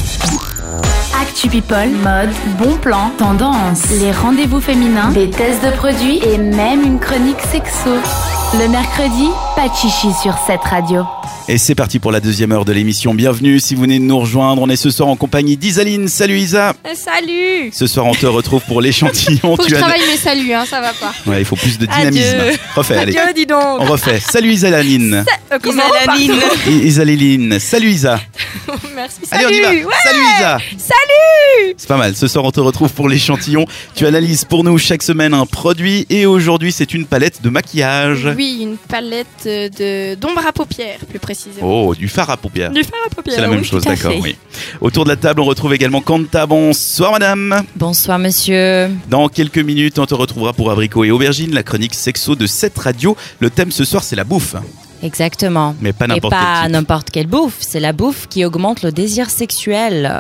Actu People, mode, bon plan, tendance, les rendez-vous féminins, des tests de produits et même une chronique sexo. Le mercredi, pas de chichi sur cette radio. Et c'est parti pour la deuxième heure de l'émission. Bienvenue si vous venez de nous rejoindre. On est ce soir en compagnie d'Isaline. Salut Isa. Eh, Salut Ce soir, on te retrouve pour l'échantillon. *laughs* Faut que je as- travaille mes saluts, hein, ça va pas. Ouais, il faut plus de dynamisme. Adieu. Refais, allez. Adieu, dis donc On refait. Salut Isaline. Euh, comment Isaline. *laughs* Isaline. Salut Isa. *laughs* Merci, Allez, salut on y va. ouais. Salut Isa. Salut C'est pas mal. Ce soir, on te retrouve pour l'échantillon. Tu analyses pour nous chaque semaine un produit et aujourd'hui, c'est une palette de maquillage. Oui, une palette euh, de d'ombre à paupières, plus précisément. Oh, du phare à paupières. Du phare à paupières. C'est la même oui, chose, d'accord, oui. Autour de la table, on retrouve également Kanta. Bonsoir, madame. Bonsoir monsieur. Dans quelques minutes, on te retrouvera pour Abricot et Aubergine, la chronique sexo de cette radio. Le thème ce soir, c'est la bouffe. Exactement. Mais pas n'importe pas quelle bouffe, c'est la bouffe qui augmente le désir sexuel.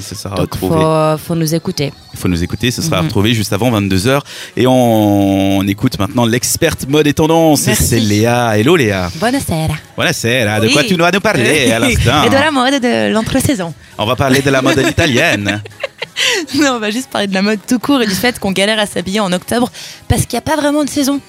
Ça sera Donc retrouvé. faut, faut nous écouter. Il faut nous écouter, ce sera Mhm. retrouvé juste avant 22h. Et on, on écoute maintenant l'experte mode et tendance. C'est Léa. Hello Léa. Buonasera. Là. De quoi Oui. tu vas nous parler à l'instant Et de la mode de l'entre-saison. On va parler de la mode *laughs* italienne. Non, on va juste parler de la mode tout court et du fait qu'on galère à s'habiller en octobre parce qu'il n'y a pas vraiment de saison.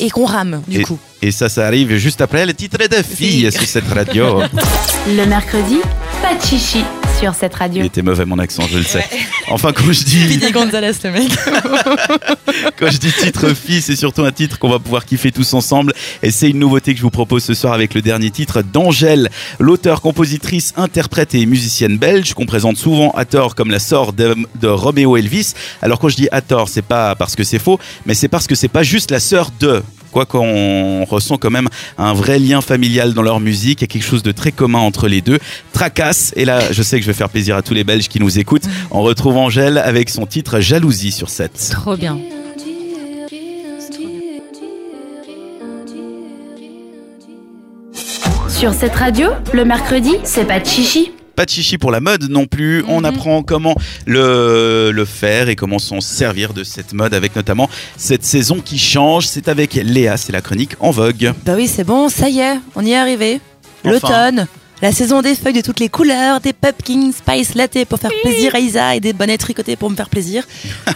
Et qu'on rame, du et, coup. et ça, ça arrive juste après le titre de fille sur cette radio. *laughs* Le mercredi, pas de chichi sur cette radio. Il était mauvais mon accent, je le sais. Enfin, quand je dis, Pidi Gonzalez, le mec. *laughs* quand je dis titre fille, c'est surtout un titre qu'on va pouvoir kiffer tous ensemble. Et c'est une nouveauté que je vous propose ce soir avec le dernier titre d'Angèle, l'auteur, compositrice, interprète et musicienne belge qu'on présente souvent à tort comme la sœur de, de Romeo Elvis. Alors quand je dis à tort, c'est pas parce que c'est faux, mais c'est parce que c'est pas juste la sœur de. Quoi qu'on ressent quand même un vrai lien familial dans leur musique, il y a quelque chose de très commun entre les deux. Tracasse, et là je sais que je vais faire plaisir à tous les Belges qui nous écoutent. On retrouve Angèle avec son titre Jalousie sur 7. Trop bien. Sur cette radio, le mercredi, c'est pas de chichi. Pas de chichi pour la mode non plus. On apprend comment le, le faire et comment s'en servir de cette mode avec notamment cette saison qui change. C'est avec Léa, c'est la chronique en vogue. Bah oui, c'est bon, ça y est, on y est arrivé. Enfin. L'automne, la saison des feuilles de toutes les couleurs, des pumpkin spice latte pour faire plaisir à Isa et des bonnets tricotés pour me faire plaisir. *laughs*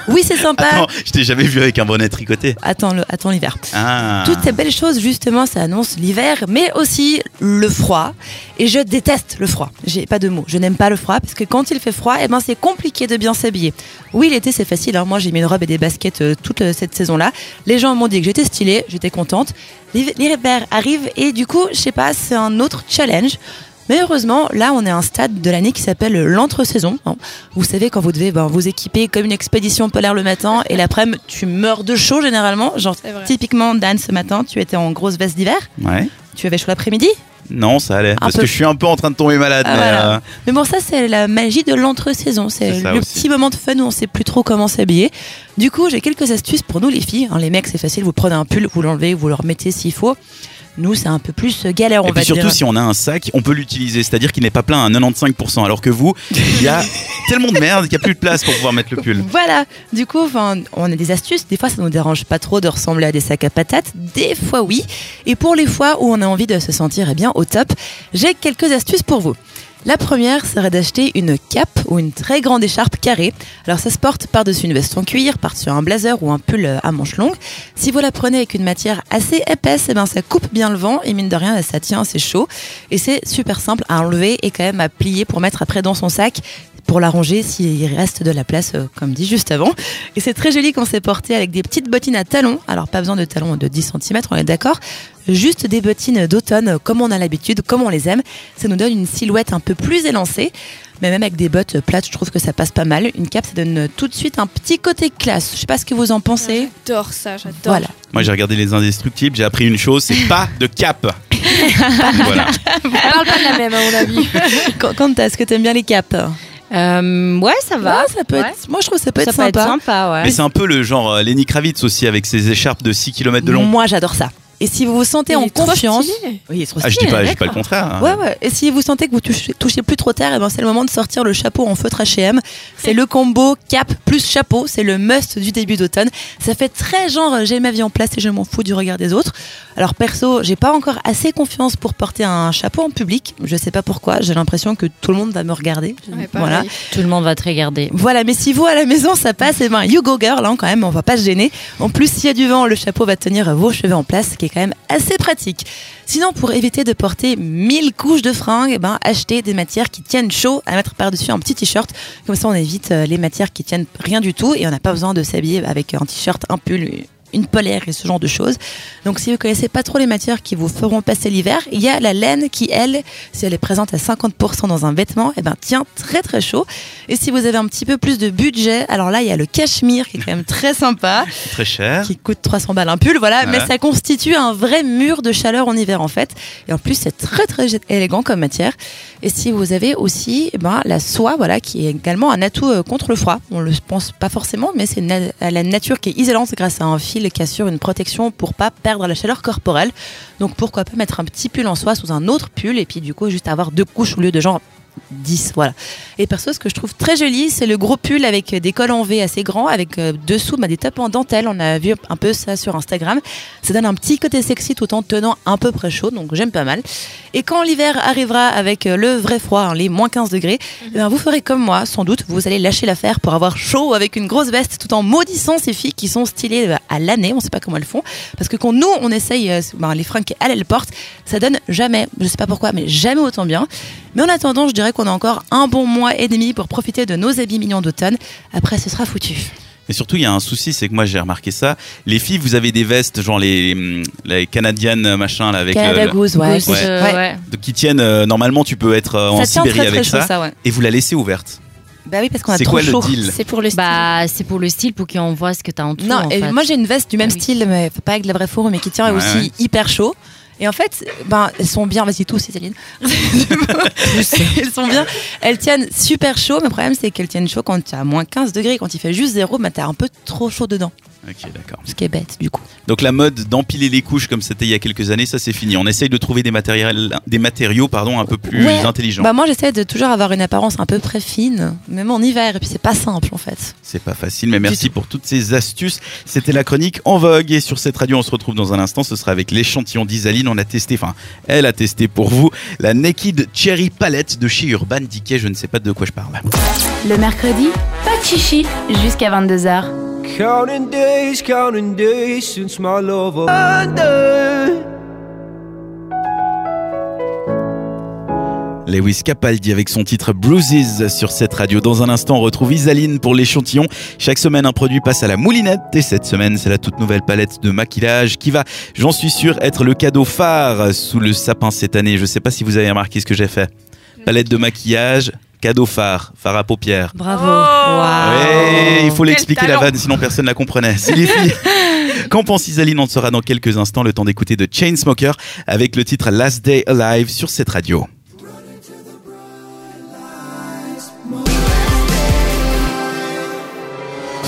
Oui, c'est sympa. Attends, je t'ai jamais vu avec un bonnet tricoté. Attends, le, attends l'hiver. Ah. Toutes ces belles choses, justement, ça annonce l'hiver, mais aussi le froid. Et je déteste le froid. J'ai pas de mots. Je n'aime pas le froid parce que quand il fait froid, eh ben, c'est compliqué de bien s'habiller. Oui, l'été, c'est facile. hein. Moi, j'ai mis une robe et des baskets euh, toute euh, cette saison-là. Les gens m'ont dit que j'étais stylée, j'étais contente. L'hiver arrive et du coup, je sais pas, c'est un autre challenge. Mais heureusement, là, on est à un stade de l'année qui s'appelle l'entre-saison. hein. Vous savez, quand vous devez ben, vous équiper comme une expédition polaire le matin et l'après-midi, tu meurs de chaud généralement. Genre, typiquement, Dan, ce matin, tu étais en grosse veste d'hiver. Ouais. Tu avais chaud l'après-midi? Non, ça allait. parce peu. que je suis un peu en train de tomber malade. Ah, mais, voilà. euh, Mais bon, ça, c'est la magie de l'entre-saison. C'est le aussi. petit moment de fun où on sait plus trop comment s'habiller. Du coup, j'ai quelques astuces pour nous, les filles. Hein, les mecs, c'est facile. Vous prenez un pull, vous l'enlevez, vous le remettez s'il faut. Nous, c'est un peu plus galère, on et va puis surtout, dire. si on a un sac, on peut l'utiliser. C'est-à-dire qu'il n'est pas plein à 95%. Alors que vous, il y a *laughs* tellement de merde qu'il n'y a plus de place pour pouvoir mettre le pull. Voilà, du coup, on a des astuces. Des fois, ça nous dérange pas trop de ressembler à des sacs à patates. Des fois, oui. Et pour les fois où on a envie de se sentir eh bien au top, j'ai quelques astuces pour vous. La première serait d'acheter une cape ou une très grande écharpe carrée. Alors ça se porte par-dessus une veste en cuir, par-dessus un blazer ou un pull euh, à manches longues. Si vous la prenez avec une matière assez épaisse, eh ben ça coupe bien le vent et mine de rien, ça tient assez chaud. Et c'est super simple à enlever et quand même à plier pour mettre après dans son sac pour la ranger s'il reste de la place, euh, comme dit juste avant. Et c'est très joli quand c'est porté avec des petites bottines à talons. Alors pas besoin de talons de 10 cm, on est d'accord. Juste des bottines d'automne, euh, comme on a l'habitude, comme on les aime. Ça nous donne une silhouette un peu plus élancée. Mais même avec des bottes plates, je trouve que ça passe pas mal. Une cape, ça donne tout de suite un petit côté classe. Je sais pas ce que vous en pensez. J'adore ça, j'adore. Voilà. Moi, j'ai regardé Les Indestructibles, j'ai appris une chose, c'est pas de cap. *laughs* voilà. On parle pas de la même, à mon avis. Quand, quand est-ce que t'aimes bien les capes? Euh, ouais, ça va. Ouais, ça peut Ouais. être. Moi, je trouve que ça peut ça être peut être sympa. sympa, ouais. Mais c'est un peu le genre euh, Lenny Kravitz aussi avec ses écharpes de 6 km de long. Moi, j'adore ça. Et si vous vous sentez Il en confiance, stylé. oui, il est trop Ah, je dis stylé, pas, je dis pas le contraire. hein. Ouais, ouais. Et si vous sentez que vous touchez, touchez plus trop terre, eh ben c'est le moment de sortir le chapeau en feutre H&M. C'est le combo cap plus chapeau. C'est le must du début d'automne. Ça fait très genre euh, j'ai ma vie en place et je m'en fous du regard des autres. Alors perso, j'ai pas encore assez confiance pour porter un chapeau en public. Je sais pas pourquoi. J'ai l'impression que tout le monde va me regarder. Ouais, voilà. Tout le monde va te regarder. Voilà, mais si vous à la maison ça passe, eh ben you go girl, hein, quand même, on va pas se gêner. En plus, s'il y a du vent, le chapeau va tenir vos cheveux en place, ce qui est quand même assez pratique. Sinon, pour éviter de porter 1000 couches de fringues, eh ben achetez des matières qui tiennent chaud à mettre par-dessus un petit t-shirt. Comme ça, on évite euh, les matières qui tiennent rien du tout et on n'a pas besoin de s'habiller avec un t-shirt, un pull une polaire et ce genre de choses. Donc si vous connaissez pas trop les matières qui vous feront passer l'hiver, il y a la laine qui, elle, si elle est présente à 50% dans un vêtement, eh ben, tient très très chaud. Et si vous avez un petit peu plus de budget, alors là, il y a le cachemire qui est quand même très sympa. *laughs* Très cher. Qui coûte 300 balles un pull, voilà. Mais ça constitue un vrai mur de chaleur en hiver, en fait. Et en plus, c'est très très élégant comme matière. Et si vous avez aussi eh ben, la soie, voilà, qui est également un atout euh, contre le froid. On le pense pas forcément, mais c'est na- la nature qui est isolante grâce à un fil qui assure une protection pour pas perdre la chaleur corporelle. Donc pourquoi pas mettre un petit pull en soie sous un autre pull et puis du coup juste avoir deux couches au lieu de genre 10, voilà. Et perso, ce que je trouve très joli, c'est le gros pull avec des cols en V assez grands, avec euh, dessous bah, des tapes en dentelle. On a vu un peu ça sur Instagram. Ça donne un petit côté sexy tout en tenant un peu près chaud, donc j'aime pas mal. Et quand l'hiver arrivera avec euh, le vrai froid, hein, les moins 15 degrés, eh ben, vous ferez comme moi, sans doute. Vous allez lâcher l'affaire pour avoir chaud avec une grosse veste, tout en maudissant ces filles qui sont stylées euh, à l'année. On sait pas comment elles font, parce que quand nous on essaye euh, ben, les fringues qu'elles elles portent, ça donne jamais, je sais pas pourquoi, mais jamais autant bien. Mais en attendant, je dirais qu'on a encore un bon mois et demi pour profiter de nos habits mignons d'automne. Après, ce sera foutu. Et surtout, il y a un souci, c'est que moi j'ai remarqué ça. Les filles, vous avez des vestes, genre les, les canadiennes machin là avec Canada le- Goose, ouais. Goose, Ouais. euh, Ouais. ouais. de- qui tiennent. euh, normalement, tu peux être euh, en Sibérie très, très avec chaud, ça, ouais. et vous la laissez ouverte. Bah oui, parce qu'on a C'est trop quoi le chaud. C'est pour le style. Bah, c'est pour le style, pour qu'on voit ce que t'as en dessous. Non, en et fait. moi j'ai une veste du même Ah oui. style, mais pas avec de la vraie fourrure, mais qui tient Ouais, aussi ouais. hyper chaud. Et en fait, ben, elles sont bien, vas-y tous, Céline. *laughs* elles sont bien, elles tiennent super chaud, mais le problème c'est qu'elles tiennent chaud quand tu as moins 15 degrés. Quand il fait juste zéro, ben, t'as un peu trop chaud dedans. Ok, d'accord. Ce qui est bête, du coup. Donc la mode d'empiler les couches comme c'était il y a quelques années, ça c'est fini. On essaye de trouver des matériels, des matériaux pardon, un peu plus Ouais. intelligents. Bah, moi j'essaie de toujours avoir une apparence un peu près fine, même en hiver, et puis c'est pas simple en fait. C'est pas facile, mais merci pour toutes ces astuces. C'était la chronique en vogue et sur cette radio, on se retrouve dans un instant. Ce sera avec l'échantillon d'Isaline. On a testé, enfin, elle a testé pour vous la Naked Cherry Palette de chez Urban Decay. Je ne sais pas de quoi je parle. Le mercredi, pas de chichi jusqu'à 22h. Counting days, counting days since my love abandoned. Lewis Capaldi avec son titre Bruises sur cette radio. Dans un instant, on retrouve Isaline pour l'échantillon. Chaque semaine, un produit passe à la moulinette. Et cette semaine, c'est la toute nouvelle palette de maquillage qui va, j'en suis sûr, être le cadeau phare sous le sapin cette année. Je sais pas si vous avez remarqué ce que j'ai fait. Palette de maquillage, cadeau phare, phare à paupières. Bravo. Ouais, il faut l'expliquer la vanne, sinon personne ne la comprenait. C'est les filles. *laughs* Qu'en pense Isaline On sera dans quelques instants. Le temps d'écouter de Chainsmoker avec le titre Last Day Alive sur cette radio.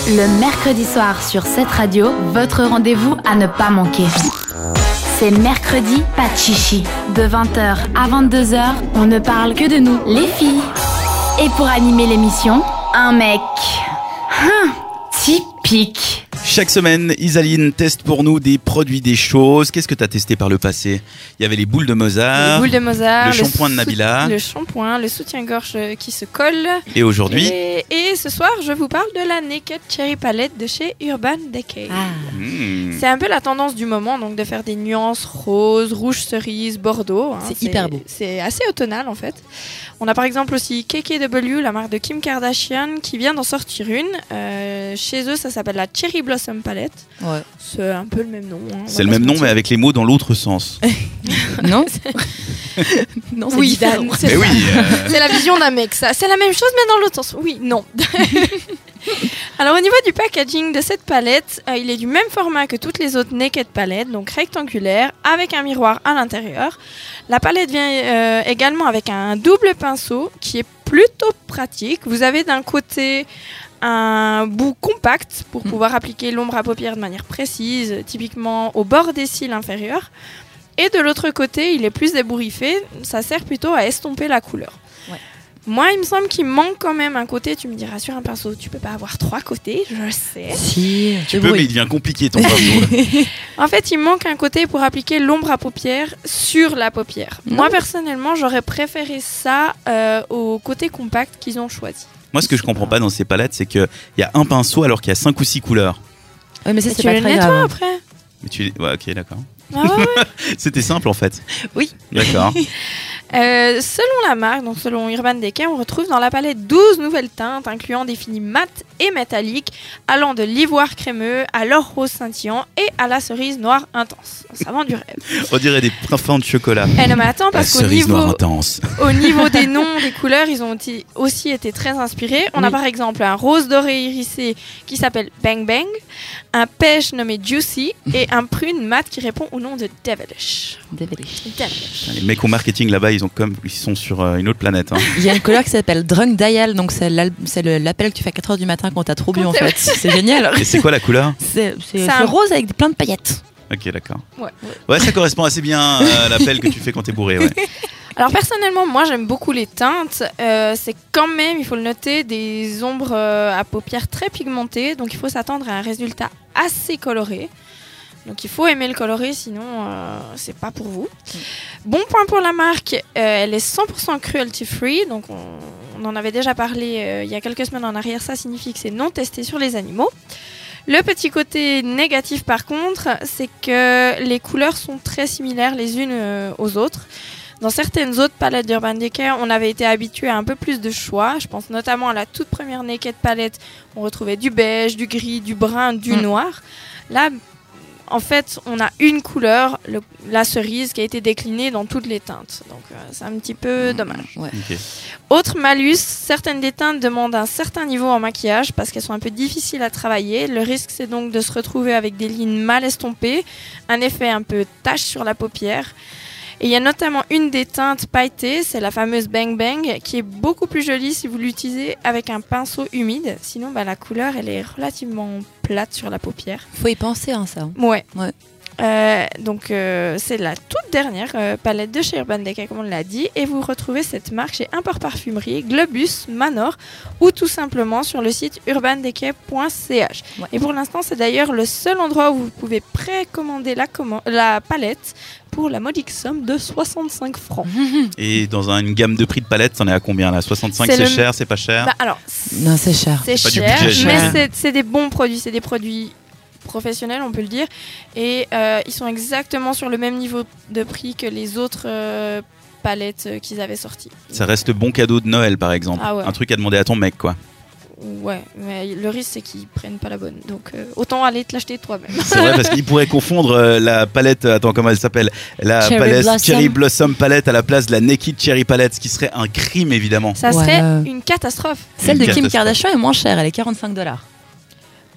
Le mercredi soir sur cette radio, votre rendez-vous à ne pas manquer. C'est mercredi, pas de chichi. De 20h à 22h, on ne parle que de nous, les filles. Et pour animer l'émission, un mec. Hum, typique. Chaque semaine, Isaline teste pour nous des produits, des choses. Qu'est-ce que tu as testé par le passé? Il y avait les boules de Mozart. Les boules de Mozart, le shampoing de Nabila. le shampoing, le soutien-gorge qui se colle. Et aujourd'hui Et, et ce soir, je vous parle de la Naked Cherry Palette de chez Urban Decay. Hmm. C'est un peu la tendance du moment, donc de faire des nuances rose, rouge cerise, bordeaux. hein. C'est hyper beau. C'est assez automnal en fait. On a par exemple aussi KKW, la marque de Kim Kardashian, qui vient d'en sortir une. Euh, chez eux, ça s'appelle la Cherry Blossom Palette. Ouais. C'est un peu le même nom. hein, C'est le même nom, mais avec les mots dans l'autre sens. *laughs* Non *laughs* Non, c'est Oui, différent. Dan, c'est Mais oui, euh, C'est la vision d'un mec, ça. C'est la même chose, mais dans l'autre sens. Oui, non. *laughs* Alors, au niveau du packaging de cette palette, euh, il est du même format que toutes les autres Naked palettes, donc rectangulaire, avec un miroir à l'intérieur. La palette vient euh, également avec un double pinceau qui est plutôt pratique. Vous avez d'un côté un bout compact pour pouvoir appliquer l'ombre à paupières de manière précise, typiquement au bord des cils inférieurs. Et de l'autre côté, il est plus débouriffé. Ça sert plutôt à estomper la couleur. Ouais. Moi, il me semble qu'il manque quand même un côté. Tu me diras sur un pinceau, tu peux pas avoir trois côtés, je sais. Si, tu peux, mais il devient compliqué ton pinceau. *laughs* En fait, il manque un côté pour appliquer l'ombre à paupières sur la paupière. Moi, personnellement, j'aurais préféré ça euh, au côté compact qu'ils ont choisi. Moi, ce que je comprends pas dans ces palettes, c'est qu'il y a un pinceau alors qu'il y a cinq ou six couleurs. Ouais, mais ça, c'est tu pas le très nettoies grave. après Mais tu... Ouais, ok, d'accord. Ah ouais. *laughs* C'était simple en fait. Oui. D'accord. *laughs* Euh, selon la marque, donc selon Urban Decay, on retrouve dans la palette 12 nouvelles teintes, incluant des finis mat et métalliques, allant de l'ivoire crémeux à l'or rose scintillant et à la cerise noire intense. Ça vend du rêve. On dirait des parfums de chocolat. Eh non mais attends, La parce qu'au cerise niveau, noire intense. au niveau des *laughs* noms, des couleurs, ils ont aussi- aussi été très inspirés. On a par exemple un rose doré irisé qui s'appelle Bang Bang, un pêche nommé Juicy et un prune mat qui répond au nom de Devilish. Devilish. Devilish. Les mecs au marketing là-bas, ils ont comme ils sont sur euh, une autre planète. hein. Il y a une couleur qui s'appelle Drunk Dial, donc c'est l'appel que tu fais à 4h du matin quand t'as trop bu en fait. C'est génial. Et c'est quoi la couleur? C'est un- rose avec plein de paillettes. Ok, d'accord. Ouais. Ouais, ça correspond assez bien à l'appel que tu fais quand t'es bourré. Ouais. *laughs* Alors personnellement, moi j'aime beaucoup les teintes. Euh, c'est quand même, il faut le noter, des ombres euh, à paupières très pigmentées. Donc il faut s'attendre à un résultat assez coloré. Donc il faut aimer le coloré, sinon euh, c'est pas pour vous. Bon point pour la marque, euh, elle est 100% cruelty free. Donc on, en avait déjà parlé il y a quelques semaines en arrière. Ça signifie que c'est non testé sur les animaux. Le petit côté négatif par contre, c'est que les couleurs sont très similaires les unes aux autres. Dans certaines autres palettes d'Urban Decay, on avait été habitué à un peu plus de choix. Je pense notamment à la toute première Naked palette. On retrouvait du beige, du gris, du brun, du Mm. noir. Là, en fait, on a une couleur, le- la cerise, qui a été déclinée dans toutes les teintes. Donc, euh, c'est un petit peu dommage. Ouais. Ok. Autre malus, certaines des teintes demandent un certain niveau en maquillage parce qu'elles sont un peu difficiles à travailler. Le risque, c'est donc de se retrouver avec des lignes mal estompées, un effet un peu tache sur la paupière. Et il y a notamment une des teintes pailletées, c'est la fameuse Bang Bang, qui est beaucoup plus jolie si vous l'utilisez avec un pinceau humide. Sinon, bah, la couleur, elle est relativement plate sur la paupière. Faut y penser, hein, ça. Ouais. Ouais. Euh, donc euh, c'est la toute dernière euh, palette de chez Urban Decay comme on l'a dit et vous retrouvez cette marque chez Import Parfumerie, Globus, Manor ou tout simplement sur le site urbandecay.ch. Ouais. Et pour l'instant c'est d'ailleurs le seul endroit où vous pouvez précommander la, palette pour la modique somme de 65 francs. *laughs* Et dans un- une gamme de prix de palette, t'en es à combien là? 65 C'est le- cher, c'est pas cher? Bah, alors Non, c'est cher. c'est pas du cher, budget, mais c'est des bons produits, c'est des produits professionnels, on peut le dire, et euh, ils sont exactement sur le même niveau de prix que les autres euh, palettes euh, qu'ils avaient sorties. Ça reste bon cadeau de Noël par exemple. Ah ouais. Un truc à demander à ton mec quoi. Ouais, mais le risque c'est qu'ils prennent pas la bonne, donc euh, autant aller te l'acheter toi-même. C'est vrai parce qu'il pourrait confondre euh, la palette, attends comment elle s'appelle? La Cherry palette Blossom. Cherry Blossom palette à la place de la Naked Cherry Palette, ce qui serait un crime évidemment. Ça Ouais. serait une catastrophe. Celle de Kim. Kardashian est moins chère, elle est 45 dollars.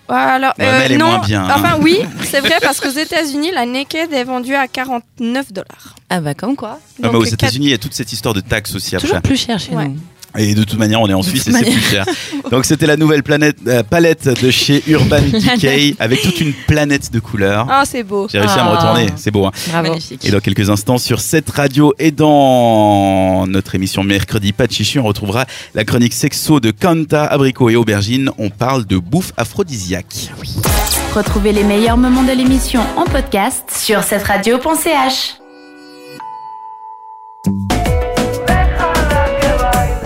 Alors, Ouais, mais elle est non, moins bien, hein. Enfin oui, c'est vrai parce qu'aux États-Unis, la Naked est vendue à 49 dollars. Ah bah comme quoi. Ah, mais aux États-Unis, il y a toute cette histoire de taxes aussi après. Toujours plus cher chez Ouais. nous. Et de toute manière, on est en Suisse et c'est plus cher. Donc c'était la nouvelle planète, euh, palette de chez Urban *laughs* Decay avec toute une planète de couleurs. Ah, c'est beau. J'ai réussi à me Ah. retourner, c'est beau. hein. Bravo. Et dans quelques instants sur cette radio et dans notre émission mercredi pas de chichi, on retrouvera la chronique sexo de Kanta, abricot et aubergine. On parle de bouffe aphrodisiaque. Retrouvez les meilleurs moments de l'émission en podcast sur cette radio.ch.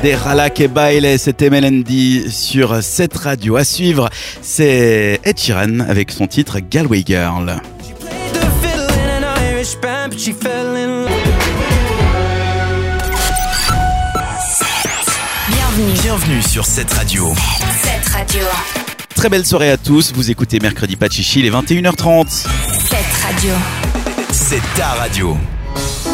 Des Rala que baile, c'était Melendi sur cette radio. À suivre, c'est Ed Sheeran avec son titre Galway Girl. Bienvenue. Bienvenue sur cette radio. Cette radio. Très belle soirée à tous. Vous écoutez mercredi pas de chichi, il est 21h30. Cette radio. C'est ta radio.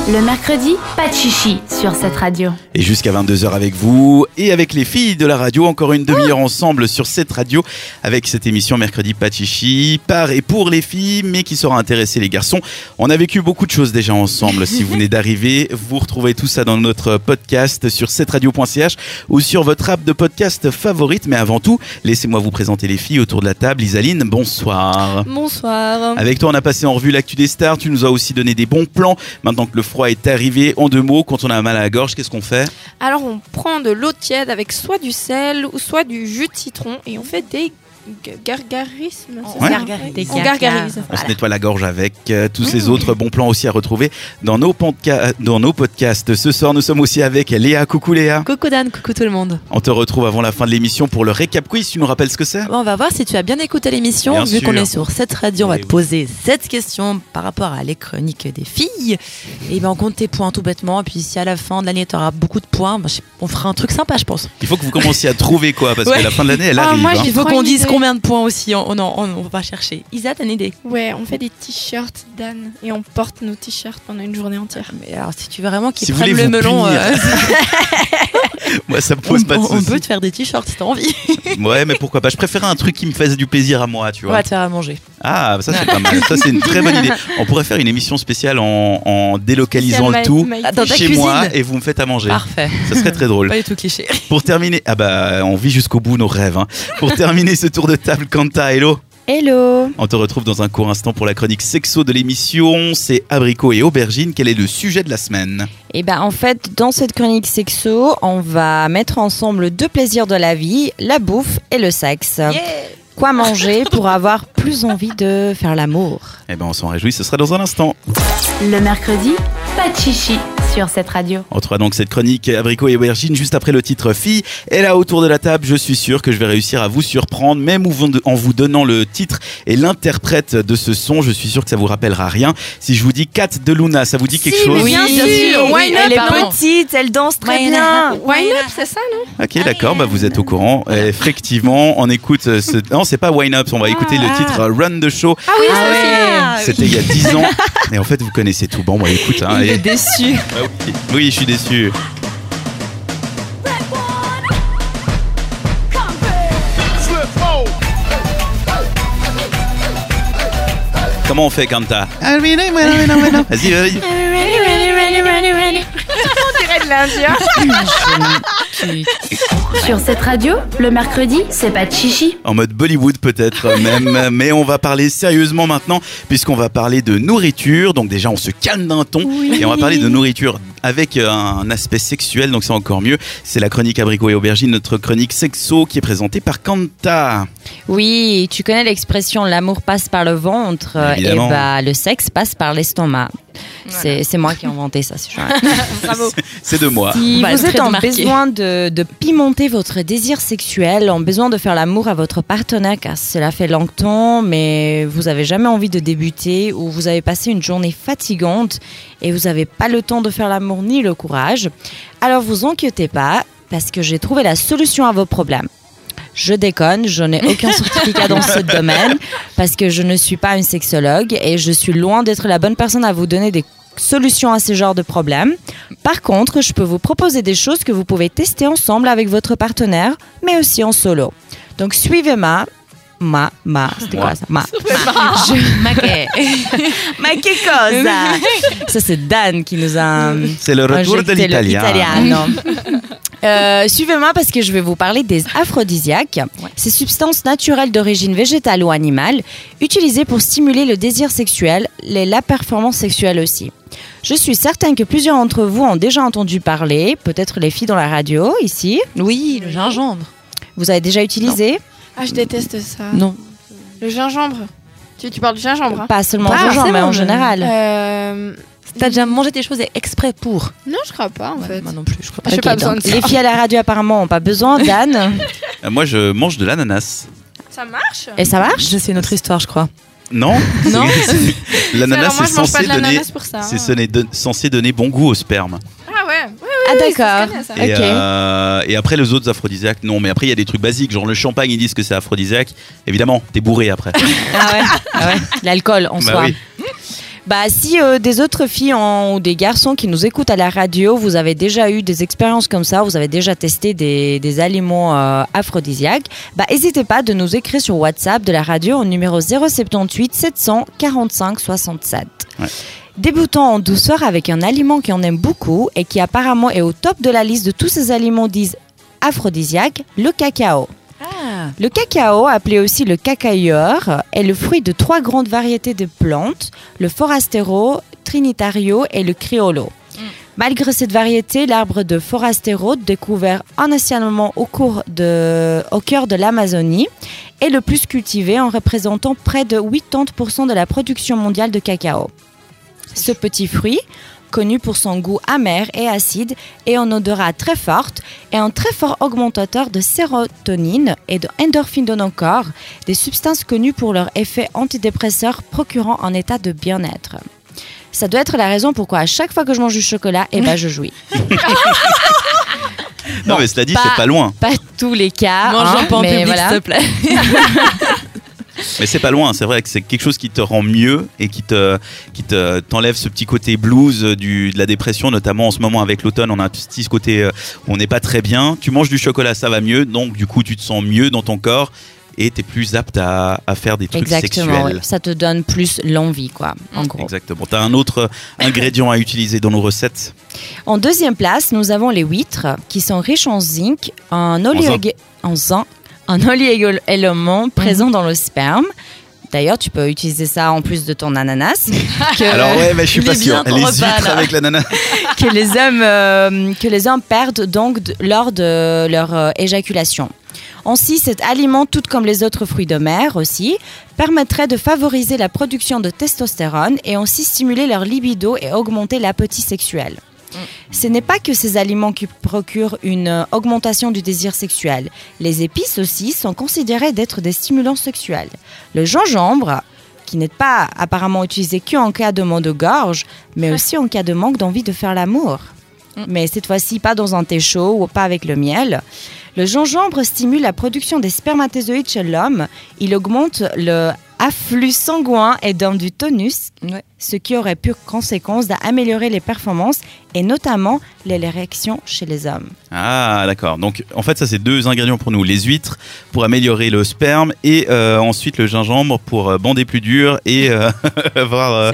Le mercredi, pas de chichi sur cette radio. Et jusqu'à 22h avec vous et avec les filles de la radio, encore une demi-heure ensemble sur cette radio avec cette émission Mercredi Pachichi, par et pour les filles, mais qui saura intéresser les garçons. On a vécu beaucoup de choses déjà ensemble. si vous venez d'arriver, vous retrouvez tout ça dans notre podcast sur cetteradio.ch ou sur votre app de podcast favorite. Mais avant tout, laissez-moi vous présenter les filles autour de la table. Isaline, bonsoir. Bonsoir. Avec toi, on a passé en revue l'actu des stars. Tu nous as aussi donné des bons plans. Maintenant que le est arrivé, en deux mots, quand on a mal à la gorge, qu'est-ce qu'on fait? Alors on prend de l'eau tiède avec soit du sel ou soit du jus de citron et on fait des gargarisme. Ouais. Gargarise. On gargarise. On se nettoie la gorge avec euh, tous ces autres bons plans aussi à retrouver dans nos, dans nos podcasts. Ce soir, nous sommes aussi avec Léa. Coucou Léa. Coucou Dan, coucou tout le monde. On te retrouve avant la fin de l'émission pour le récap quiz. Tu nous rappelles ce que c'est? Bon, on va voir si tu as bien écouté l'émission. Vu qu'on est sur cette radio, on va Eh te poser cette question par rapport à les chroniques des filles. Et ben on compte tes points tout bêtement. Et puis si à la fin de l'année tu auras beaucoup de points, ben, on fera un truc sympa, je pense. Il faut que vous commenciez à trouver quoi, parce Ouais. que la fin de l'année, elle Ah, arrive. moi, hein. Il faut qu'on dise. Combien de points aussi. On, on, on, on va chercher. Isa, t'as une idée Ouais, on fait des t-shirts Dan et on porte nos t-shirts pendant une journée entière. Mais alors, si tu veux vraiment qu'ils Si prennent le melon, punir. euh, *laughs* *laughs* Moi, ça me on, pose pas de on- soucis. peut te faire des t-shirts si t'as envie. *laughs* Ouais, mais pourquoi pas. Je préférais un truc qui me fasse du plaisir à moi, tu On vois. va te faire à manger. Ah, ça c'est pas mal. Ça c'est une très bonne idée. On pourrait faire une émission spéciale en, en délocalisant le tout Dans chez cuisine. moi et vous me faites à manger. Parfait. Ça serait très drôle. Pas du tout cliché. Pour terminer, ah bah on vit jusqu'au bout nos rêves. hein. Pour terminer ce tour de table, Kanta, hello. Hello On te retrouve dans un court instant pour la chronique sexo de l'émission. C'est abricot et aubergine. Quel est le sujet de la semaine? Et ben en fait, dans cette chronique sexo, on va mettre ensemble deux plaisirs de la vie, la bouffe et le sexe. Quoi manger pour avoir plus envie de faire l'amour? Eh ben on s'en réjouit. Ce sera dans un instant. Le mercredi, pas de chichi sur cette radio. On retrouvera donc cette chronique abricot et aubergine juste après le titre fille. Et là autour de la table, je suis sûr que je vais réussir à vous surprendre, même en vous donnant le titre et l'interprète de ce son. Je suis sûr que ça vous rappellera rien. Si je vous dis Kat de Luna, ça vous dit quelque Si, mais chose? bien Oui, bien sûr. oui, Oui, elle est petite, elle danse très Wine bien. up. Wine up, c'est ça, non? Ok, d'accord, bah vous êtes au courant. Euh, Effectivement, on écoute euh, ce... Non, c'est pas Wine Up, on va écouter le titre euh, Run the Show. Ah oui, Ah aussi. C'était il y a 10 ans. Et en fait, vous connaissez tout. Bon, bah écoute. Hein, Il et- est déçu. *laughs* Ah oui. oui, je suis déçu. Comment on fait, Kanta Vas-y, vas-y. On dirait de l'Indien. *laughs* Sur cette radio, le mercredi, c'est pas de chichi. En mode Bollywood peut-être même, *laughs* mais on va parler sérieusement maintenant puisqu'on va parler de nourriture. Donc déjà on se calme d'un ton et on va parler de nourriture avec euh, un aspect sexuel, donc c'est encore mieux. C'est la chronique abricot et aubergine, notre chronique sexo qui est présentée par Kanta. Oui, tu connais l'expression l'amour passe par le ventre euh, et bah le sexe passe par l'estomac. C'est c'est moi qui ai inventé ça. C'est *laughs* *laughs* de moi. Si Bah, vous êtes en marqué. besoin de, de pimenter votre désir sexuel, en besoin de faire l'amour à votre partenaire car cela fait longtemps, mais vous avez jamais envie de débuter ou vous avez passé une journée fatigante et vous n'avez pas le temps de faire l'amour ni le courage, alors vous inquiétez pas parce que j'ai trouvé la solution à vos problèmes. Je déconne, je n'ai aucun *laughs* certificat dans ce domaine parce que je ne suis pas une sexologue et je suis loin d'être la bonne personne à vous donner des solutions à ce genre de problème. Par contre, je peux vous proposer des choses que vous pouvez tester ensemble avec votre partenaire, mais aussi en solo. Donc suivez ma ma ma c'était quoi ça? Ma *laughs* je ma che *laughs* cosa *laughs* ça c'est Dan qui nous a C'est le retour de l'italien. Euh, Suivez-moi parce que je vais vous parler des aphrodisiaques. Ces substances naturelles d'origine végétale ou animale, utilisées pour stimuler le désir sexuel et la performance sexuelle aussi. Je suis certaine que plusieurs d'entre vous ont déjà entendu parler, peut-être les filles dans la radio ici. Oui, le gingembre. Vous avez déjà utilisé? Ah, je déteste ça. Non. Le gingembre. Tu, tu parles du gingembre hein Pas seulement le gingembre, mais en général. Euh, T'as déjà mangé des choses exprès pour Non, je crois pas en Ouais, fait. Moi non plus, je crois pas. J'ai Ok, pas besoin donc, de ça. les filles à la radio apparemment n'ont pas besoin. Dan, *laughs* Euh, Moi, je mange de l'ananas. Ça marche? Et ça marche? Je sais une autre histoire, je crois. Non Non. *laughs* C'est- L'ananas, c'est je censé de donner. C'est hein. censé donner bon goût au sperme. Ah Ah d'accord. Et, Ok. euh, et après, les autres aphrodisiaques, non. Mais après, il y a des trucs basiques, genre le champagne, ils disent que c'est aphrodisiaque. Évidemment, t'es bourré après. Ah ouais, ah ouais. l'alcool en Bah soi. oui. Bah si euh, des autres filles en- ou des garçons qui nous écoutent à la radio, vous avez déjà eu des expériences comme ça, vous avez déjà testé des, des aliments euh, aphrodisiaques, bah n'hésitez pas de nous écrire sur WhatsApp de la radio au numéro 078 745 67. Ouais. Débutons en douceur avec un aliment qu'on aime beaucoup et qui apparemment est au top de la liste de tous ces aliments disent aphrodisiaques, le cacao. Ah. Le cacao, appelé aussi le cacailleur, est le fruit de trois grandes variétés de plantes, le forastero, trinitario et le criollo. Malgré cette variété, l'arbre de forastero, découvert initialement au, cours de, au cœur de l'Amazonie, est le plus cultivé en représentant près de 80% de la production mondiale de cacao. Ce petit fruit, connu pour son goût amer et acide et en odorat très forte, est un très fort augmentateur de sérotonine et d'endorphine dans nos corps, des substances connues pour leur effet antidépresseur procurant un état de bien-être. Ça doit être la raison pourquoi à chaque fois que je mange du chocolat, eh ben je jouis. *laughs* Non, mais cela dit, c'est pas loin. Pas tous les cas. Mange hein, un mais public, voilà. s'il te plaît. *laughs* Mais c'est pas loin, c'est vrai que c'est quelque chose qui te rend mieux et qui te qui te t'enlève ce petit côté blues du de la dépression, notamment en ce moment avec l'automne, on a un petit ce côté euh, où on n'est pas très bien. Tu manges du chocolat, ça va mieux, donc du coup tu te sens mieux dans ton corps et t'es plus apte à, à faire des trucs Exactement, sexuels. ouais. ça te donne plus l'envie, quoi, en gros. Exactement. T'as un autre ingrédient à utiliser dans nos recettes? En deuxième place, nous avons les huîtres, qui sont riches en zinc, en oligo- en zinc, en oligo-éléments présents dans le sperme. D'ailleurs, tu peux utiliser ça en plus de ton ananas. *laughs* que, Alors ouais, mais je suis pas sûr. Les huîtres avec l'ananas. *laughs* que les hommes euh, que les hommes perdent donc lors de leur euh, éjaculation. Ainsi, cet aliment, tout comme les autres fruits de mer aussi, permettrait de favoriser la production de testostérone et ainsi stimuler leur libido et augmenter l'appétit sexuel. Ce n'est pas que ces aliments qui procurent une euh, augmentation du désir sexuel. Les épices aussi sont considérées d'être des stimulants sexuels. Le gingembre, qui n'est pas apparemment utilisé qu'en cas de maux de gorge, mais *laughs* aussi en cas de manque d'envie de faire l'amour. Mais cette fois-ci, pas dans un thé chaud ou pas avec le miel. Le gingembre stimule la production des spermatozoïdes chez l'homme. Il augmente le afflux sanguin et donne du tonus, Ouais. Ce qui aurait pour conséquence d'améliorer les performances et notamment l'érection chez les hommes. Ah d'accord. Donc en fait ça c'est deux ingrédients pour nous. Les huîtres pour améliorer le sperme et euh, ensuite le gingembre pour euh, bander plus dur et euh, *laughs* avoir euh.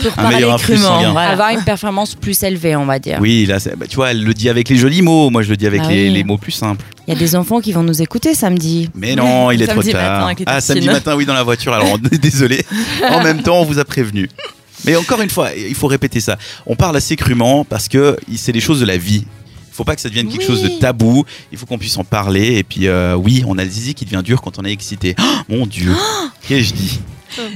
Pour un meilleur crûment. voilà. Avoir une performance plus élevée, on va dire. Oui, là, bah, tu vois, elle le dit avec les jolis mots. Moi, je le dis avec Ah les, oui. les mots plus simples. Il y a des enfants qui vont nous écouter samedi. Mais non, il est trop Samedi tard. ah, samedi matin, oui, dans la voiture. Alors, on *laughs* est désolé. En même temps, on vous a prévenu. Mais encore une fois, il faut répéter ça. On parle assez crûment parce que c'est des choses de la vie. Il faut pas que ça devienne quelque Oui. chose de tabou. Il faut qu'on puisse en parler. Et puis, euh, oui, on a le zizi qui devient dur quand on est excité. Oh, *gasps* mon Dieu. Qu'ai-je dit?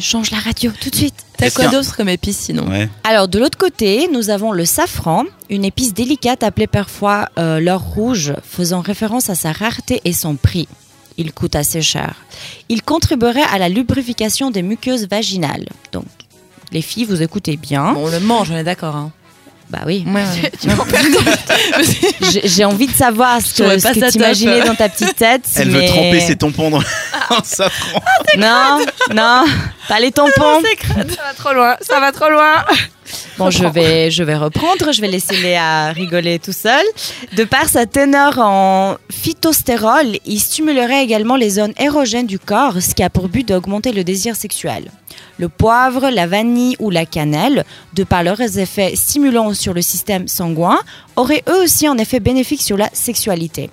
Change la radio tout de suite. T'as quoi qu'il y a- d'autre comme épice sinon? Ouais. Alors de l'autre côté, nous avons le safran, une épice délicate appelée parfois euh, l'or rouge, faisant référence à sa rareté et son prix. Il coûte assez cher. Il contribuerait à la lubrification des muqueuses vaginales. Donc, les filles, vous écoutez bien. Bon, on le mange, on est d'accord. Hein. Bah oui. Ouais, ouais. *laughs* Tu m'en perds *laughs* J'ai j'ai envie de savoir ce que, pas ce que t'imaginais dans ta petite tête. Elle veut mais- tremper ses tampons dans *laughs* en safran. Non, non, pas les tampons. Ça va trop loin, ça va trop loin. Bon, je vais, je vais reprendre, je vais laisser Léa rigoler tout seul. De par sa teneur en phytostérol, il stimulerait également les zones érogènes du corps, ce qui a pour but d'augmenter le désir sexuel. Le poivre, la vanille ou la cannelle, de par leurs effets stimulants sur le système sanguin, auraient eux aussi un effet bénéfique sur la sexualité.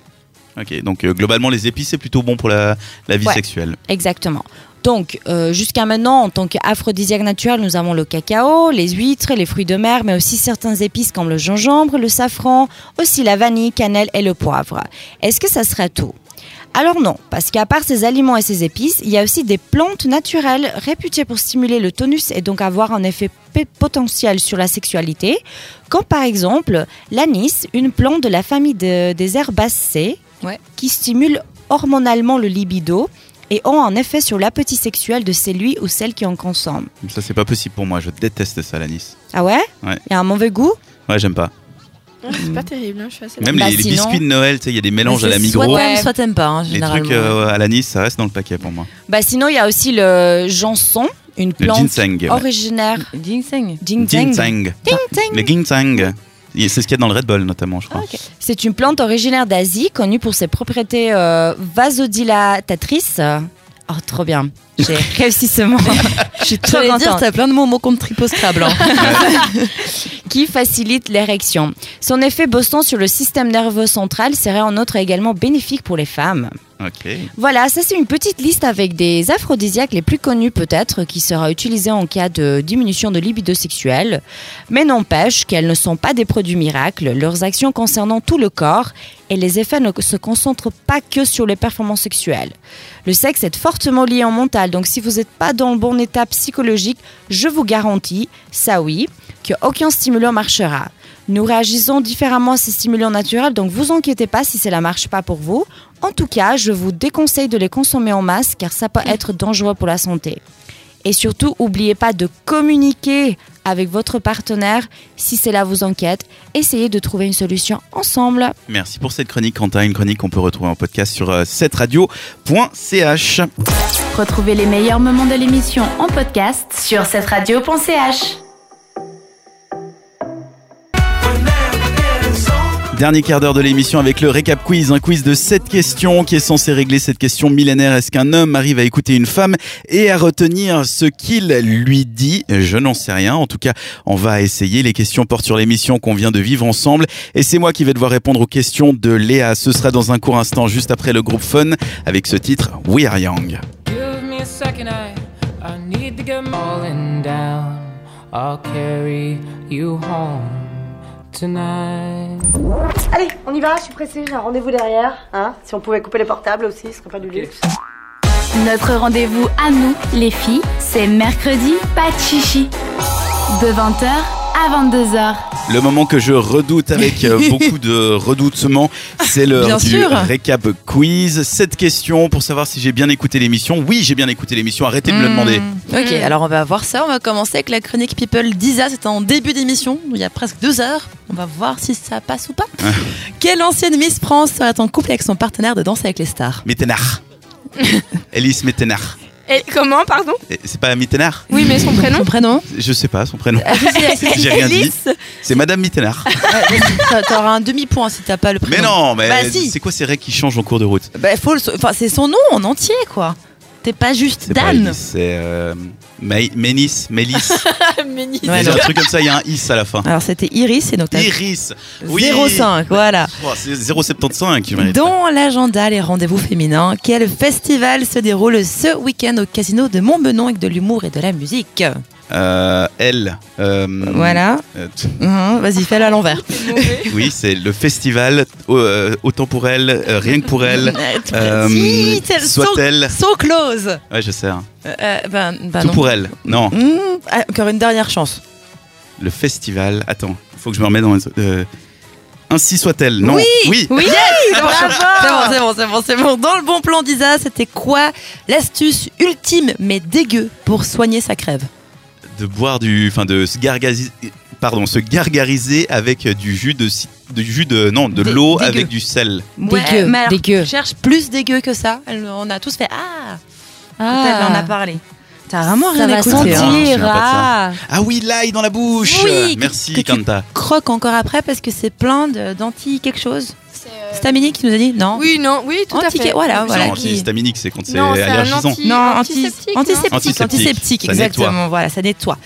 Ok, donc euh, globalement, les épices, c'est plutôt bon pour la, la vie Ouais. sexuelle. Exactement. Donc, euh, jusqu'à maintenant, en tant qu'aphrodisiaque naturel, nous avons le cacao, les huîtres, les fruits de mer, mais aussi certains épices comme le gingembre, le safran, aussi la vanille, cannelle et le poivre. Est-ce que ça serait tout? Alors non, parce qu'à part ces aliments et ces épices, il y a aussi des plantes naturelles réputées pour stimuler le tonus et donc avoir un effet potentiel sur la sexualité, comme par exemple l'anis, une plante de la famille de- des herbacées Ouais. qui stimule hormonalement le libido et ont un effet sur l'appétit sexuel de celui ou celle qui en consomme. Ça, c'est pas possible pour moi. Je déteste ça, l'anis. Ah ouais Ouais. Il y a un mauvais goût Ouais, j'aime pas. C'est pas terrible, hein, je suis assez Même Bah, les, les sinon- biscuits de Noël, tu sais, il y a des mélanges à la Migros. Soit Ouais. t'aimes, soit t'aimes pas, hein, Les généralement. trucs euh, à l'anis, ça reste dans le paquet pour moi. Bah sinon, il y a aussi le janson, une Le plante ginseng. ouais. originaire. Ginseng. Ginseng. Ginseng. Ginseng. Le ginseng. C'est ce qu'il y a dans le Red Bull, notamment, je crois. C'est une plante originaire d'Asie, connue pour ses propriétés euh, vasodilatatrices. Oh, trop bien. J'ai *laughs* réussi ce mot. Je suis trop contente. t'as plein de mots mots contre tripostrable. Hein. *laughs* qui facilite l'érection. Son effet boostant sur le système nerveux central serait en outre également bénéfique pour les femmes. Voilà, ça c'est une petite liste avec des aphrodisiaques les plus connus peut-être, qui sera utilisée en cas de diminution de libido sexuelle. Mais n'empêche qu'elles ne sont pas des produits miracles, leurs actions concernant tout le corps et les effets ne se concentrent pas que sur les performances sexuelles. Le sexe est fortement lié en mental, donc si vous n'êtes pas dans le bon état psychologique, je vous garantis, ça oui, qu'aucun stimulant marchera. Nous réagissons différemment à ces stimulants naturels, donc vous inquiétez pas si cela marche pas pour vous. En tout cas, je vous déconseille de les consommer en masse car ça peut être dangereux pour la santé. Et surtout, n'oubliez pas de communiquer avec votre partenaire si cela vous inquiète. Essayez de trouver une solution ensemble. Merci pour cette chronique, Quentin. Une chronique qu'on peut retrouver en podcast sur euh, 7radio.ch. Retrouvez les meilleurs moments de l'émission en podcast sur cette Dernier quart d'heure de l'émission avec le récap quiz, un quiz de 7 questions qui est censé régler cette question millénaire. Est-ce qu'un homme arrive à écouter une femme et à retenir ce qu'il lui dit? Je n'en sais rien. En tout cas, on va essayer. Les questions portent sur l'émission qu'on vient de vivre ensemble. Et c'est moi qui vais devoir répondre aux questions de Léa. Ce sera dans un court instant, juste après le groupe Fun, avec ce titre We Are Young. I'll carry you home tonight. Allez, on y va, je suis pressée, j'ai un rendez-vous derrière. Hein si on pouvait couper les portables aussi, ce serait pas du luxe. Notre rendez-vous à nous, les filles, c'est mercredi, pas de chichi. De 20h à 22h. Le moment que je redoute avec euh, *laughs* beaucoup de redoutement, c'est l'heure du sûr. récap quiz. Cette question pour savoir si j'ai bien écouté l'émission. Oui, j'ai bien écouté l'émission. Arrêtez de me le demander. Ok, alors on va voir ça. On va commencer avec la chronique People d'Isa. C'était en début d'émission, il y a presque deux heures. On va voir si ça passe ou pas. Quelle ancienne Miss France serait en couple avec son partenaire de Danse avec les stars? Mittenard. *laughs* Elise Mittenard. Et comment, pardon Et C'est pas Mittenard Oui, mais son prénom Son prénom Je sais pas son prénom. Ah, *laughs* J'ai rien dit. Alice. C'est Madame Mittenard. Ouais, T'auras un demi-point si t'as pas le prénom. Mais non, mais Bah si. c'est quoi ces règles qui changent en cours de route? Bah, faut le... enfin, c'est son nom en entier, quoi. T'es pas juste Dan. C'est euh, Ménis, Mélis. *laughs* Ménis. Ouais, un truc comme ça, il y a un is à la fin. Alors c'était Iris et donc t'as Iris. Oui. 0,5, voilà. Oh, c'est 0,75 qui mérite. Dans l'agenda, les rendez-vous féminins, quel festival se déroule ce week-end au casino de Montbenon avec de l'humour et de la musique? Euh, elle. euh, Voilà. euh, Mhm, Vas-y, fais-le à l'envers. *laughs* oui, c'est le festival Autant pour elle, rien que pour elle. *laughs* Si, Soit-elle. So, so close. Ouais, je sais. hein. Ben, ben Tout non. pour elle. Non, Mhm, ah, encore une dernière chance. le festival. Attends, il faut que je me remette dans. les- ainsi soit-elle. Non. Oui. Oui. Oui, c'est bon, c'est bon, c'est bon, c'est bon, bon. Dans le bon plan d'Isa, c'était quoi l'astuce ultime mais dégueu pour soigner sa crève? De boire du. Enfin, de se gargariser. Pardon, se gargariser avec du jus de. Du jus de. Non, de l'eau avec du sel. Dégueu, mais alors, dégueu. Cherche plus dégueu que ça? On a tous fait Ah Ah, on a parlé. T'as vraiment ça rien va hein. souviens sentir. pas de ça. Ah. Ah oui, l'ail dans la bouche. Oui, que- Merci, que tu- Kanta. Croque encore après parce que c'est plein de- d'anti quelque chose. C'est, euh, Stamini qui nous a dit non. Oui, non, oui, tout à Anti- fait. voilà, voilà. non, qui- antihistaminique, c'est quand c'est allergisant. anti- Non, anti- antiseptique, antiseptique, Antiseptique. antiseptique, exactement. nettoie. Voilà, ça nettoie.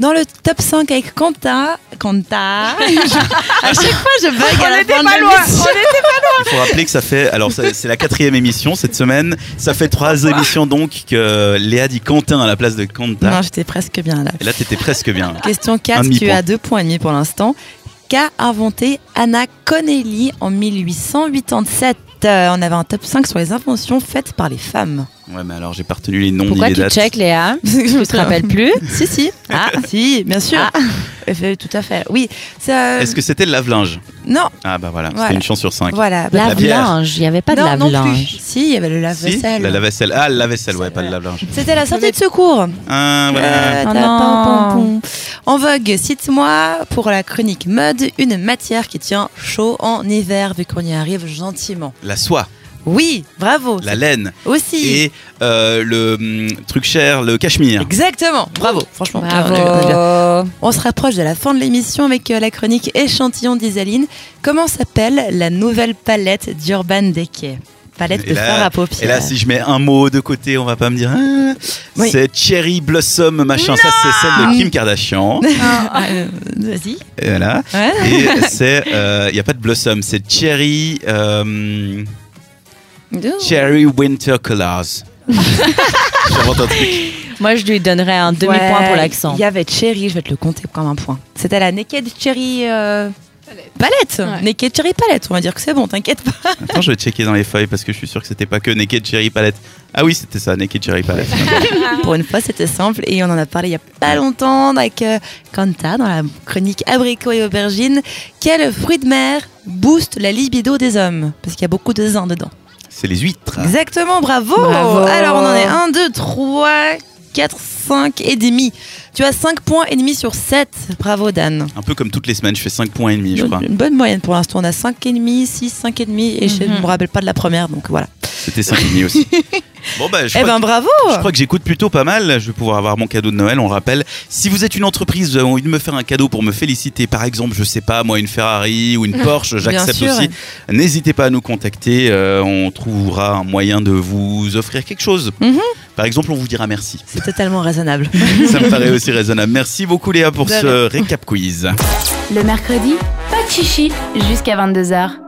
Dans le top 5 avec Quanta, Quanta, *laughs* je- à chaque fois je bug à la fin de l'émission. Il faut rappeler que ça fait. Alors, c'est la quatrième émission cette semaine. Ça fait trois émissions donc que Léa dit Quentin à la place de Kanta. Non, j'étais presque bien là. Et là, t'étais presque bien. Question Un 4, tu as deux points et demi pour l'instant. Qu'a inventé Anna Connelly en 1887 Euh, On avait un top 5 sur les inventions faites par les femmes. Ouais, mais alors, j'ai pas retenu les noms Pourquoi ni les tu dates. check, Léa *laughs* Tu te rappelles plus *laughs* Si, si. Ah, si, bien sûr. Euh, fait- Tout à fait. Oui. ça- Est-ce que c'était le lave-linge Non, Ah, bah voilà, Voilà. c'était une chance sur cinq. voilà. Bière. Lave-linge, il n'y avait pas de non, non plus. lave-linge. Si, il y avait le Si, lave-vaisselle. la lave-vaisselle. Ah, le lave-vaisselle, ouais, pas le lave-linge. C'était la sortie de secours. Ah, voilà. Euh, Oh ta- non. En vogue, cite-moi pour la chronique mode une matière qui tient chaud en hiver vu qu'on y arrive gentiment. La soie, Oui, bravo. la laine Aussi. et euh, le hum, truc cher, le cachemire. Exactement, bravo, franchement. on a- on a bien. Bravo. On se rapproche de la fin de l'émission avec euh, la chronique échantillon d'Isaline. Comment s'appelle la nouvelle palette d'Urban Decay? Palette Et de là- fard à paupières. Et là, si je mets un mot de côté, on va pas me dire. ah, Oui. C'est Cherry Blossom machin. Ça, c'est celle de Kim Kardashian. *laughs* Ah, euh, Vas-y. Et voilà. Ouais. Et c'est, il n'y a pas de Blossom, c'est Cherry. euh, Cherry Winter Colors. J'invente un truc. Moi, je lui donnerais un demi-point Ouais, pour l'accent. Il y avait Cherry, je vais te le compter comme un point. C'était la Naked Cherry euh, palette. Naked Cherry palette, on va dire que c'est bon, t'inquiète pas. Attends, je vais checker dans les feuilles parce que je suis sûr que c'était pas que Naked Cherry Palette. Ah oui, c'était ça, Naked Cherry Palette. *laughs* Pour une fois, c'était simple et on en a parlé il y a pas longtemps avec euh, Kanta dans la chronique Abricot et Aubergine. Quel fruit de mer booste la libido des hommes? Parce qu'il y a beaucoup de zin dedans. C'est les huîtres. Exactement, bravo. Bravo. Alors on en est 1, 2, 3, 4, 5 et demi. Tu as 5 points et demi sur 7. Bravo Dan. Un peu comme toutes les semaines, je fais 5 points et demi, je crois. Une bonne moyenne pour l'instant. On a 5 et demi, 6, 5 et demi et je ne me rappelle pas de la première, donc voilà. C'était 5 et demi aussi. *laughs* Bon bah, je Eh crois ben que- bravo. Je crois que j'écoute plutôt pas mal. Je vais pouvoir avoir mon cadeau de Noël. On rappelle, si vous êtes une entreprise, vous avez envie de me faire un cadeau pour me féliciter, par exemple, je sais pas, moi, une Ferrari ou une *laughs* Porsche, j'accepte aussi. N'hésitez pas à nous contacter. euh, on trouvera un moyen de vous offrir quelque chose. Mhm. Par exemple, on vous dira merci. C'est totalement raisonnable. *laughs* Ça me paraît aussi raisonnable. Merci beaucoup Léa pour De ce récap quiz. Le mercredi, pas de chichi jusqu'à 22h.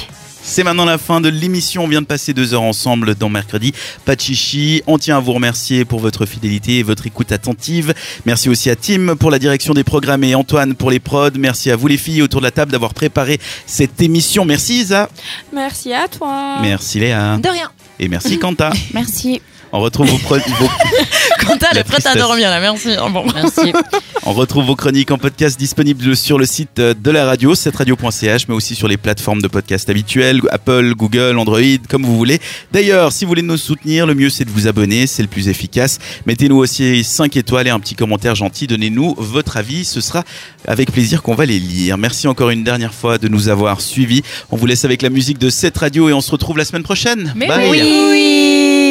C'est maintenant la fin de l'émission. On vient de passer deux heures ensemble dans Mercredi. Pas de chichi. On tient à vous remercier pour votre fidélité et votre écoute attentive. Merci aussi à Tim pour la direction des programmes et Antoine pour les prods. Merci à vous les filles autour de la table d'avoir préparé cette émission. Merci Isa. Merci à toi. Merci Léa. De rien. Et merci Quanta. *laughs* Merci. On retrouve vos, vos- *laughs* Est prête à dormir là, merci. Oh, bon. Merci. *laughs* on retrouve vos chroniques en podcast disponibles sur le site de la radio, radio.ch, mais aussi sur les plateformes de podcast habituelles, Apple, Google, Android, comme vous voulez. D'ailleurs, si vous voulez nous soutenir, le mieux c'est de vous abonner, c'est le plus efficace. Mettez-nous aussi 5 étoiles et un petit commentaire gentil. Donnez-nous votre avis, ce sera avec plaisir qu'on va les lire. Merci encore une dernière fois de nous avoir suivis. On vous laisse avec la musique de cette radio et on se retrouve la semaine prochaine. Mais Bye. oui.